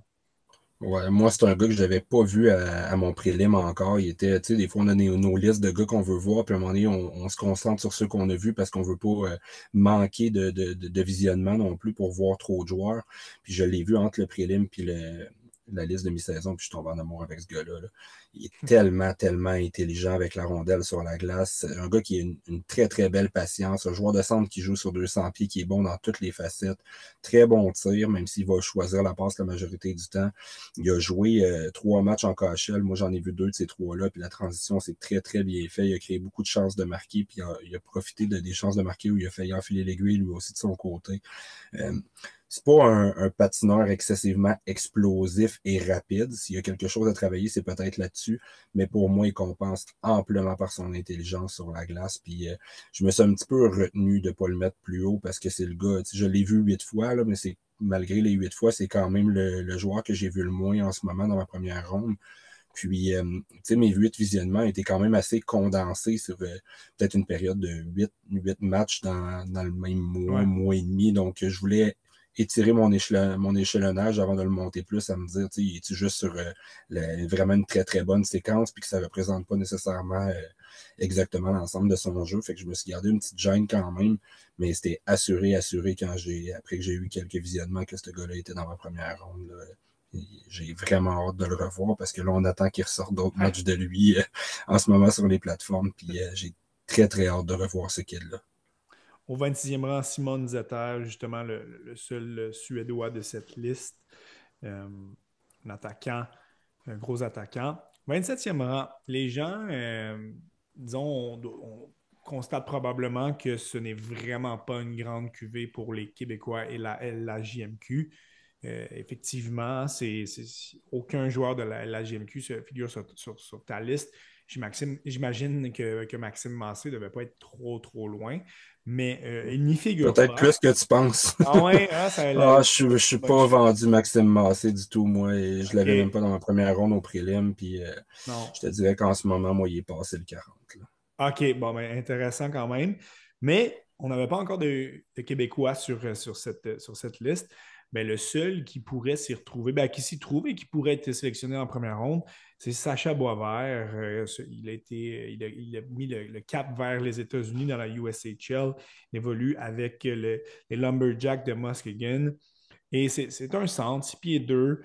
Ouais, moi, c'est un gars que je n'avais pas vu à, mon prélim encore. Il était, tu sais, des fois, on a nos, listes de gars qu'on veut voir, puis à un moment donné, on, se concentre sur ceux qu'on a vus parce qu'on ne veut pas euh, manquer de, de, visionnement non plus pour voir trop de joueurs. Puis je l'ai vu entre le prélim puis le, la liste de mi-saison, puis je tombe en amour avec ce gars-là. Il est tellement, tellement intelligent avec la rondelle sur la glace. Un gars qui a une, très, très belle patience. Un joueur de centre qui joue sur 200 pieds, qui est bon dans toutes les facettes. Très bon tir, même s'il va choisir la passe la majorité du temps. Il a joué euh, trois matchs en KHL. Moi, j'en ai vu deux de ces trois-là. Puis la transition, c'est très, très bien fait. Il a créé beaucoup de chances de marquer, puis il a, profité de, des chances de marquer où il a failli enfiler l'aiguille lui aussi de son côté. Euh, c'est pas un, patineur excessivement explosif et rapide. S'il y a quelque chose à travailler, c'est peut-être là-dessus. Mais pour moi, il compense amplement par son intelligence sur la glace. Puis euh, je me suis un petit peu retenu de ne pas le mettre plus haut parce que c'est le gars. Je l'ai vu huit fois, là, mais c'est malgré les huit fois, c'est quand même le, joueur que j'ai vu le moins en ce moment dans ma première ronde. Puis, euh, tu sais, mes huit visionnements étaient quand même assez condensés sur euh, peut-être une période de huit, huit matchs dans, dans le même mois, mois et demi. Donc, je voulais étirer mon, mon échelonnage avant de le monter plus, à me dire, tu sais, est juste sur euh, vraiment une très, très bonne séquence, puis que ça ne représente pas nécessairement euh, exactement l'ensemble de son jeu. Fait que je me suis gardé une petite gêne quand même, mais c'était assuré, assuré quand j'ai, après que j'ai eu quelques visionnements que ce gars-là était dans ma première ronde. J'ai vraiment hâte de le revoir parce que là, on attend qu'il ressorte d'autres matchs de lui euh, en ce moment sur les plateformes. Puis j'ai très, très hâte de revoir ce qu'il là au 26e rang, Simon Zetter, justement le, seul Suédois de cette liste. Euh, un attaquant, un gros attaquant. 27e rang, les gens, euh, disons, on, constate probablement que ce n'est vraiment pas une grande cuvée pour les Québécois et la, la JMQ. Euh, effectivement, c'est, aucun joueur de la, la JMQ se figure sur, ta liste. J'imagine que, que, Maxime Massé ne devait pas être trop, trop loin mais euh, il n'y figure Peut-être plus que tu penses. Ah ouais, hein, ça [LAUGHS] ah, je ne suis pas vendu Maxime Massé du tout, moi. Et je ne l'avais même pas dans ma première ronde au prélim. Puis euh, je te dirais qu'en ce moment, moi, il est passé le 40. OK, bon, ben, intéressant quand même. Mais on n'avait pas encore de, Québécois sur, sur, cette, sur cette liste. Le seul qui pourrait s'y retrouver, ben, qui s'y trouve et qui pourrait être sélectionné en première ronde, c'est Sacha Boisvert. Euh, il, a été, il, a, mis le, cap vers les États-Unis dans la USHL. Il évolue avec les Lumberjacks de Muskegon. Et c'est un centre, 6 pieds 2,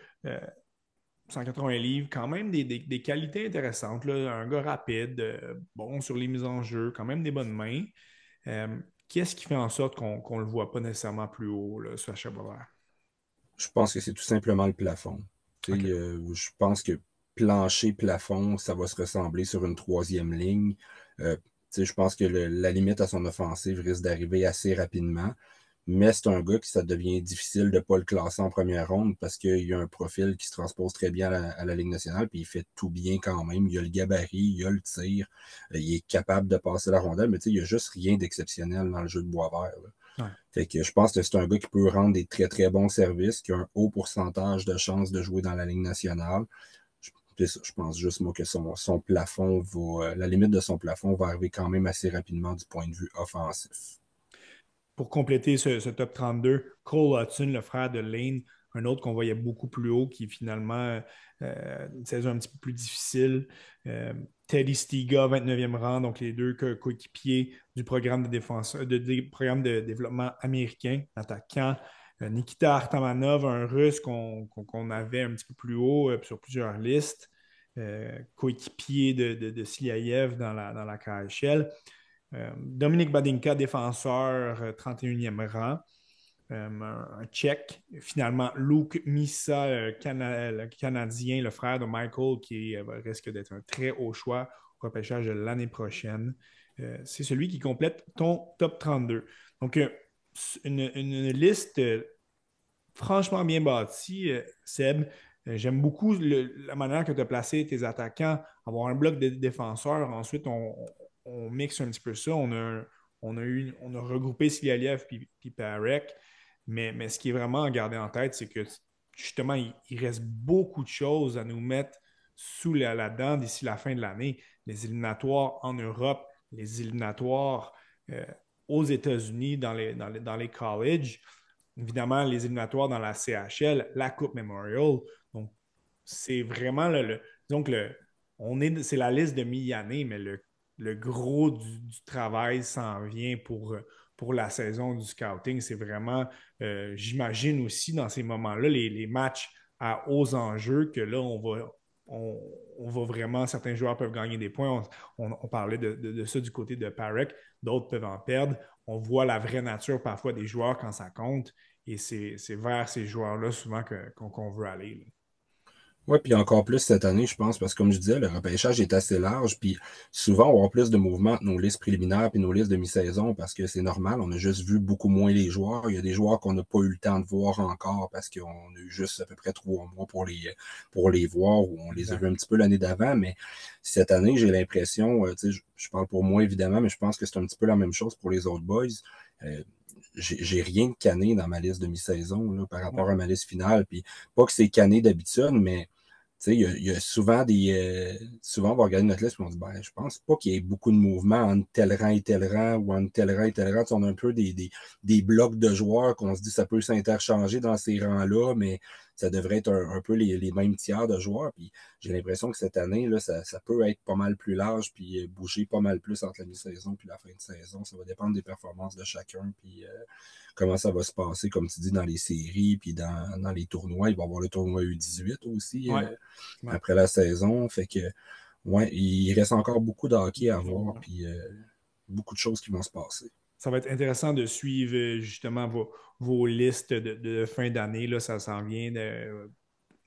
180 livres, quand même des, qualités intéressantes. Un gars rapide, euh, bon sur les mises en jeu, quand même des bonnes mains. Euh, qu'est-ce qui fait en sorte qu'on ne le voit pas nécessairement plus haut, Sacha Boisvert? Je pense que c'est tout simplement le plafond. je pense que plancher, plafond, ça va se ressembler sur une troisième ligne. Euh, je pense que la limite à son offensive risque d'arriver assez rapidement. Mais c'est un gars qui ça devient difficile de ne pas le classer en première ronde parce qu'il a un profil qui se transpose très bien à la, Ligue nationale, puis il fait tout bien quand même. Il a le gabarit, il a le tir, euh, il est capable de passer la rondelle, mais il n'y a juste rien d'exceptionnel dans le jeu de bois Fait que je pense que c'est un gars qui peut rendre des très très bons services, qui a un haut pourcentage de chances de jouer dans la Ligue nationale je pense juste moi que son, plafond va, euh, la limite de son plafond va arriver quand même assez rapidement du point de vue offensif. Pour compléter ce, top 32, Cole Hudson, le frère de Lane, un autre qu'on voyait beaucoup plus haut, qui finalement euh, une saison un petit peu plus difficile. Euh, Teddy Stiga, 29e rang, donc les deux coéquipiers du programme de défense, programme de développement américain, attaquant. Euh, Nikita Artamanov, un russe qu'on avait un petit peu plus haut euh, sur plusieurs listes, euh, coéquipier de, de, dans la, dans la KHL. Dominique Badinka, défenseur, 31e rang. Un Tchèque. Finalement, Luke Missa, le Canadien, le frère de Michael, qui risque d'être un très haut choix au repêchage de l'année prochaine. c'est celui qui complète ton top 32. Donc, une, liste franchement bien bâtie, Seb. Euh, j'aime beaucoup la manière que tu as placé tes attaquants, avoir un bloc de défenseurs. Ensuite, on, mixe un petit peu ça. On a, on a, on a regroupé Silialiev et Parek. Mais, mais ce qui est vraiment à garder en tête, c'est que justement, il, reste beaucoup de choses à nous mettre sous la, dent d'ici la fin de l'année. Les éliminatoires en Europe, les éliminatoires euh, aux États-Unis dans les, dans, les, dans les colleges, évidemment les éliminatoires dans la CHL, la Coupe Memorial c'est vraiment le, donc le, on est, c'est la liste de mi-année, mais le, gros du, travail s'en vient pour, pour la saison du scouting. C'est vraiment, euh, j'imagine aussi dans ces moments-là, les, matchs à hauts enjeux que là, on va, on, va vraiment, certains joueurs peuvent gagner des points. On, parlait de, ça du côté de Parek, d'autres peuvent en perdre. On voit la vraie nature parfois des joueurs quand ça compte. Et c'est, vers ces joueurs-là souvent qu'on, veut aller. Oui, puis encore plus cette année, je pense, parce que comme je disais, le repêchage est assez large, puis souvent, on va avoir plus de mouvements entre nos listes préliminaires et nos listes de mi-saison, parce que c'est normal, on a juste vu beaucoup moins les joueurs. Il y a des joueurs qu'on n'a pas eu le temps de voir encore parce qu'on a eu juste à peu près trois mois pour les, pour les voir, ou on les a vus un petit peu l'année d'avant, mais cette année, j'ai l'impression, euh, tu sais, je, parle pour moi évidemment, mais je pense que c'est un petit peu la même chose pour les autres boys. Euh, j'ai rien de cané dans ma liste de mi-saison par rapport à ma liste finale. Puis pas que c'est cané d'habitude, mais il y, a souvent des. Euh, souvent, on va regarder notre liste et on se dit ben, je pense pas qu'il y ait beaucoup de mouvements entre tel rang et tel rang ou entre tel rang et tel rang. on a un peu des, des, des blocs de joueurs qu'on se dit ça peut s'interchanger dans ces rangs-là, mais ça devrait être un, peu les, mêmes tiers de joueurs. Puis j'ai l'impression que cette année, là, ça, peut être pas mal plus large, puis euh, bouger pas mal plus entre la mi-saison puis la fin de saison. Ça va dépendre des performances de chacun, puis euh, comment ça va se passer, comme tu dis, dans les séries, puis dans, les tournois. Il va y avoir le tournoi U18 aussi euh, après la saison. Fait que ouais, il reste encore beaucoup de hockey à voir, puis beaucoup de choses qui vont se passer ça va être intéressant de suivre euh, justement vos, listes de, fin d'année. Là, ça s'en vient euh,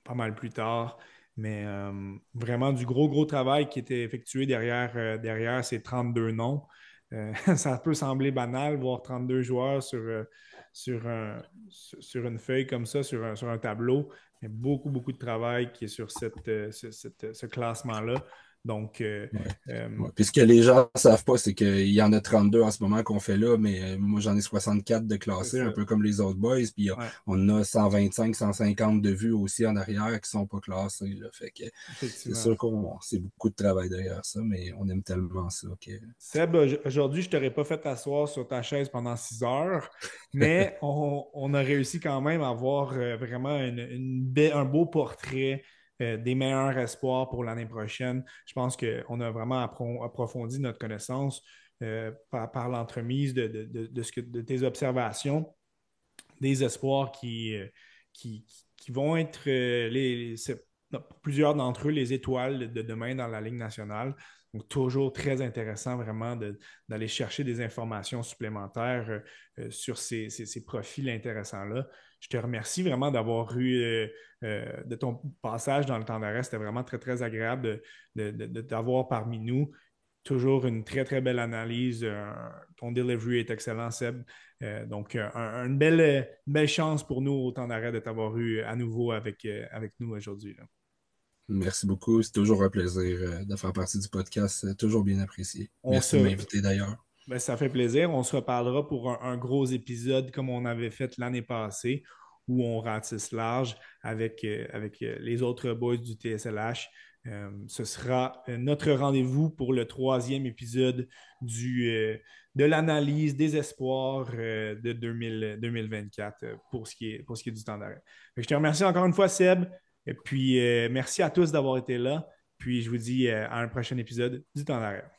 pas mal plus tard. Mais euh, vraiment du gros, gros travail qui était effectué derrière, derrière ces 32 noms. [LAUGHS] ça peut sembler banal, voir 32 joueurs sur, sur, sur une feuille comme ça, sur un, sur un tableau. Mais beaucoup, beaucoup de travail qui est sur cette, ce classement-là. Donc, euh, euh, Puis ce que les gens ne savent pas, c'est qu'il y en a 32 en ce moment qu'on fait là, mais euh, moi j'en ai 64 de classés, un peu comme les autres boys. Puis on a 125, 150 de vues aussi en arrière qui ne sont pas classés. Fait que c'est sûr qu'on c'est beaucoup de travail derrière ça, mais on aime tellement ça. Seb, aujourd'hui, je ne t'aurais pas fait t'asseoir sur ta chaise pendant 6 heures, [LAUGHS] mais on, a réussi quand même à avoir vraiment un beau portrait euh, des meilleurs espoirs pour l'année prochaine. Je pense qu'on a vraiment approfondi notre connaissance euh, par, l'entremise de, tes observations, des espoirs qui, euh, vont être plusieurs d'entre eux les étoiles de demain dans la Ligue nationale. Donc, toujours très intéressant vraiment d'aller chercher des informations supplémentaires sur ces profils intéressants-là je te remercie vraiment d'avoir eu, euh, euh, de ton passage dans le temps d'arrêt. C'était vraiment très, très agréable de, t'avoir parmi nous. Toujours une très, très belle analyse. ton delivery est excellent, Seb. Euh, donc, une, belle, belle chance pour nous au temps d'arrêt de t'avoir eu à nouveau avec, avec nous aujourd'hui. Merci beaucoup. C'est toujours un plaisir de faire partie du podcast. Toujours bien apprécié. Merci de m'inviter d'ailleurs. Ben, ça fait plaisir. On se reparlera pour un, gros épisode comme on avait fait l'année passée, où on ratisse large avec, euh, avec euh, les autres boys du TSLH. Euh, ce sera notre rendez-vous pour le troisième épisode du, de l'analyse des espoirs de 2024 pour ce, qui est, pour ce qui est du temps d'arrêt. Je te remercie encore une fois, Seb. Et puis, merci à tous d'avoir été là. Puis, je vous dis à un prochain épisode du temps d'arrêt.